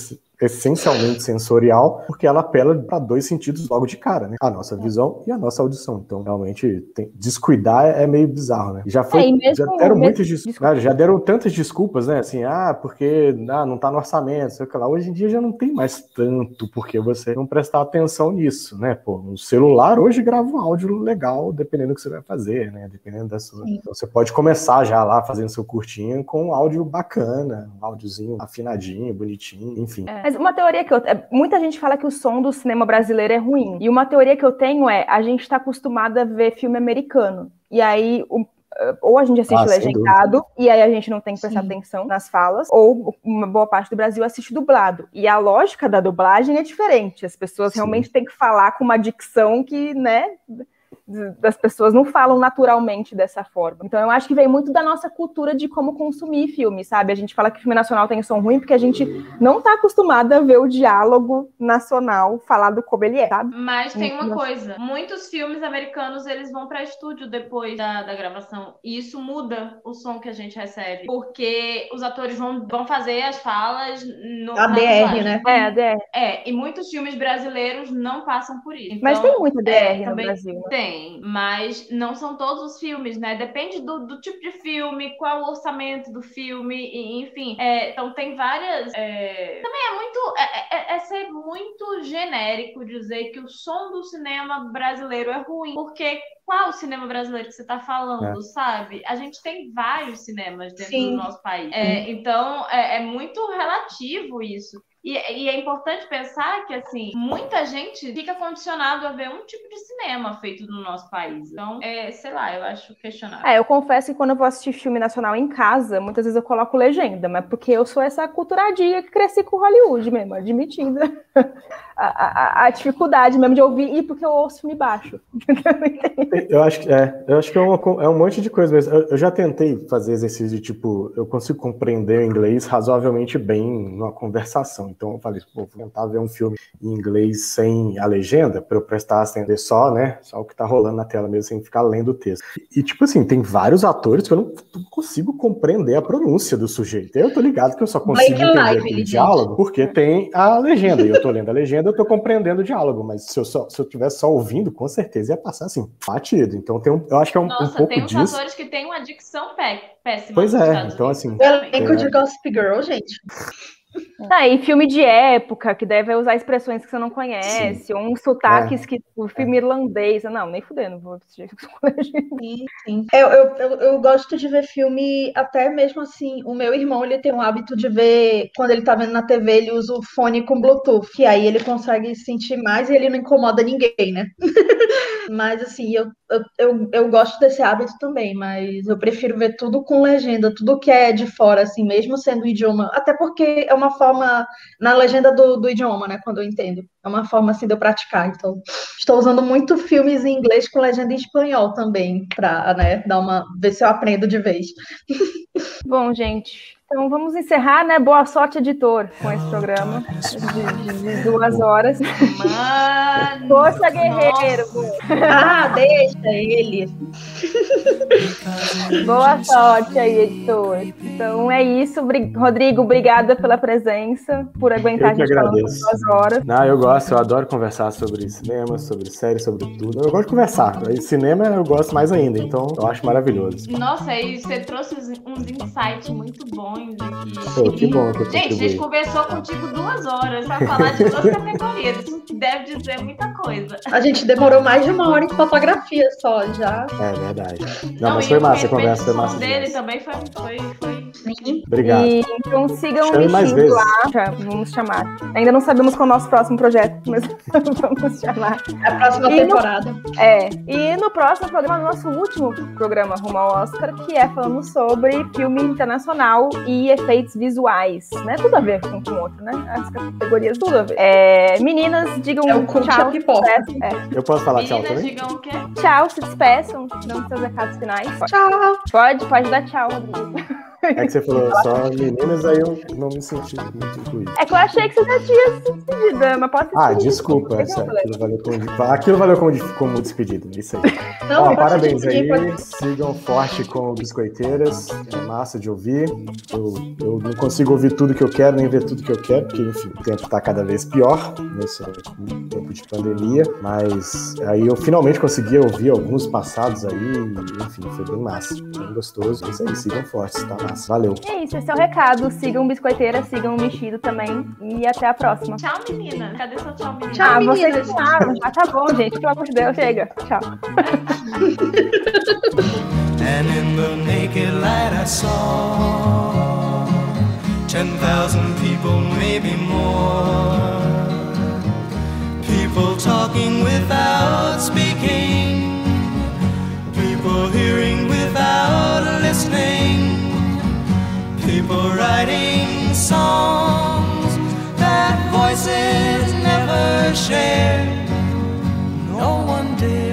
essencialmente sensorial, porque ela apela para dois sentidos logo de cara, né? A nossa visão e a nossa audição. Então, realmente, tem, descuidar é meio bizarro, né? Já foi, é, mesmo, já deram muitas desculpas, já deram tantas desculpas, né? Assim, ah, porque ah, não tá no orçamento, sei lá. Hoje em dia já não tem mais tanto porque você não prestar atenção nisso, né? Pô, um celular hoje grava um áudio legal, dependendo do que você vai fazer, né? Dependendo da sua... Então, você pode começar já lá fazendo seu curtinho com um áudio bacana, um áudiozinho afinadinho, bonitinho, enfim.
É. Mas uma teoria que eu. É, muita gente fala que o som do cinema brasileiro é ruim. E uma teoria que eu tenho é: a gente está acostumado a ver filme americano. E aí, o, ou a gente assiste ah, legendado e aí a gente não tem que prestar Sim. atenção nas falas, ou uma boa parte do Brasil assiste dublado. E a lógica da dublagem é diferente. As pessoas Sim. realmente têm que falar com uma dicção que, né, das pessoas não falam naturalmente dessa forma. Então eu acho que vem muito da nossa cultura de como consumir filme, sabe? A gente fala que filme nacional tem som ruim porque a gente não está acostumada a ver o diálogo nacional falado como ele é, sabe?
Mas tem uma coisa, muitos filmes americanos eles vão para estúdio depois da, da gravação e isso muda o som que a gente recebe, porque os atores vão, vão fazer as falas no
ADR, né?
É, ADR. É, e muitos filmes brasileiros não passam por isso.
Então, Mas tem muito ADR é, no Brasil. Né?
Tem, tem, mas não são todos os filmes, né? Depende do, do tipo de filme, qual o orçamento do filme, e, enfim. É, então tem várias. É... Também é muito. É, é, é, é, ser muito genérico dizer que o som do cinema brasileiro é ruim, porque qual o cinema brasileiro que você está falando, é. sabe? A gente tem vários cinemas dentro Sim. do nosso país. É, então, é, é, muito relativo isso. E, e, é importante pensar que, assim, muita gente fica condicionado a ver um tipo de cinema feito no nosso país. Então, é, sei lá, eu acho questionável.
É, eu confesso que quando eu vou assistir filme nacional em casa, muitas vezes eu coloco legenda, mas porque eu sou essa culturadinha que cresci com Hollywood mesmo, admitida. a, a, a, dificuldade mesmo de ouvir, e porque eu ouço filme baixo.
eu acho que é, eu acho que é, uma, é um monte de coisa mesmo. Eu, eu já tentei fazer exercício de tipo, eu consigo compreender o inglês razoavelmente bem numa conversação. Então eu falei, pô, vou tentar ver um filme em inglês sem a legenda, para eu prestar atender só, né? Só o que tá rolando na tela mesmo, sem ficar lendo o texto. E, tipo assim, tem vários atores que eu não, não consigo compreender a pronúncia do sujeito. Eu tô ligado que eu só consigo entender live, o diálogo porque tem a legenda. E eu tô lendo a legenda, eu tô compreendendo o diálogo. Mas se eu, só, se eu tivesse só ouvindo, com certeza ia passar assim, batido. Então tem um, eu acho que é um, Nossa, um pouco disso. tem uns
atores que têm uma dicção péssima.
Pois é, então assim.
O elenco é... de Gossip Girl, gente.
Ah, e filme de época, que deve usar expressões que você não conhece, sim. ou uns sotaques é. que o filme é. irlandês. Não, nem fudendo, vou assistir
sim, sim. Eu, eu, eu, eu, gosto de ver filme, até mesmo assim, o meu irmão ele tem um hábito de ver, quando ele tá vendo na TV, ele usa o fone com Bluetooth, que aí ele consegue sentir mais e ele não incomoda ninguém, né? mas assim, eu, eu, eu, eu gosto desse hábito também, mas eu prefiro ver tudo com legenda, tudo que é de fora, assim, mesmo sendo idioma, até porque é uma forma, na legenda do, do idioma, né, quando eu entendo, é uma forma, assim, de eu praticar, então, estou usando muito filmes em inglês com legenda em espanhol também, para, né, dar uma, ver se eu aprendo de vez.
Bom, gente, então vamos encerrar, né? Boa sorte, editor, com esse programa de, de, de duas horas.
Mano!
Força, guerreiro!
Ah, deixa ele!
Boa sorte aí, editor. Então é isso. Rodrigo, obrigada pela presença, por aguentar
eu a gente
agradeço. duas horas.
Não, eu gosto, eu adoro conversar sobre cinema, sobre série, sobre tudo. Eu gosto de conversar. E cinema eu gosto mais ainda, então eu acho maravilhoso.
Nossa, e você trouxe uns insights muito bons
Pô, que bom que
Gente, a gente conversou contigo duas horas pra falar de duas categorias. Isso deve dizer muita coisa.
A gente demorou mais de uma hora em fotografia só, já.
É verdade. Não, Não mas foi massa a conversa, foi massa.
O dele também foi, foi, foi...
Obrigado.
E, então sigam o bichinho lá, vamos chamar. Ainda não sabemos qual é o nosso próximo projeto, mas vamos chamar.
É a próxima e temporada.
No, é. E no próximo programa, no nosso último programa rumo ao Oscar, que é falando sobre filme internacional e efeitos visuais, né? Tudo a ver com o outro, né? As categorias tudo a ver. É, meninas, digam
é tchau.
É. Eu posso falar
meninas,
tchau também?
digam o quê?
Tchau, se despeçam, dão seus recados finais.
Tchau.
Pode, pode dar tchau, Rodrigo.
É que você falou só meninas, aí eu não me senti muito incluído.
É que eu achei que você já tinha se despedida, mas pode ser.
Ah, desculpa. aquilo, valeu como, aquilo valeu como, como despedida. Isso aí. Não, Ó, parabéns aí. Pode... Sigam forte com Biscoiteiras. É massa de ouvir. Eu, eu não consigo ouvir tudo que eu quero, nem ver tudo que eu quero, porque, enfim, o tempo tá cada vez pior nesse tempo de pandemia. Mas aí eu finalmente consegui ouvir alguns passados aí. Enfim, foi bem massa. Bem gostoso. É isso aí, sigam fortes, tá massa. Valeu.
É isso, esse é o recado. Sigam Biscoiteira, sigam o Mexido também. E até a próxima.
Tchau, menina. Cadê seu tchau, menina?
Tchau, ah, vocês tchau. Ah, tá bom, gente. Pelo amor de Deus, chega. Tchau. And in the naked light I saw 10,000 people, maybe more. People talking without speaking. People hearing People writing songs that voices never share. No one dared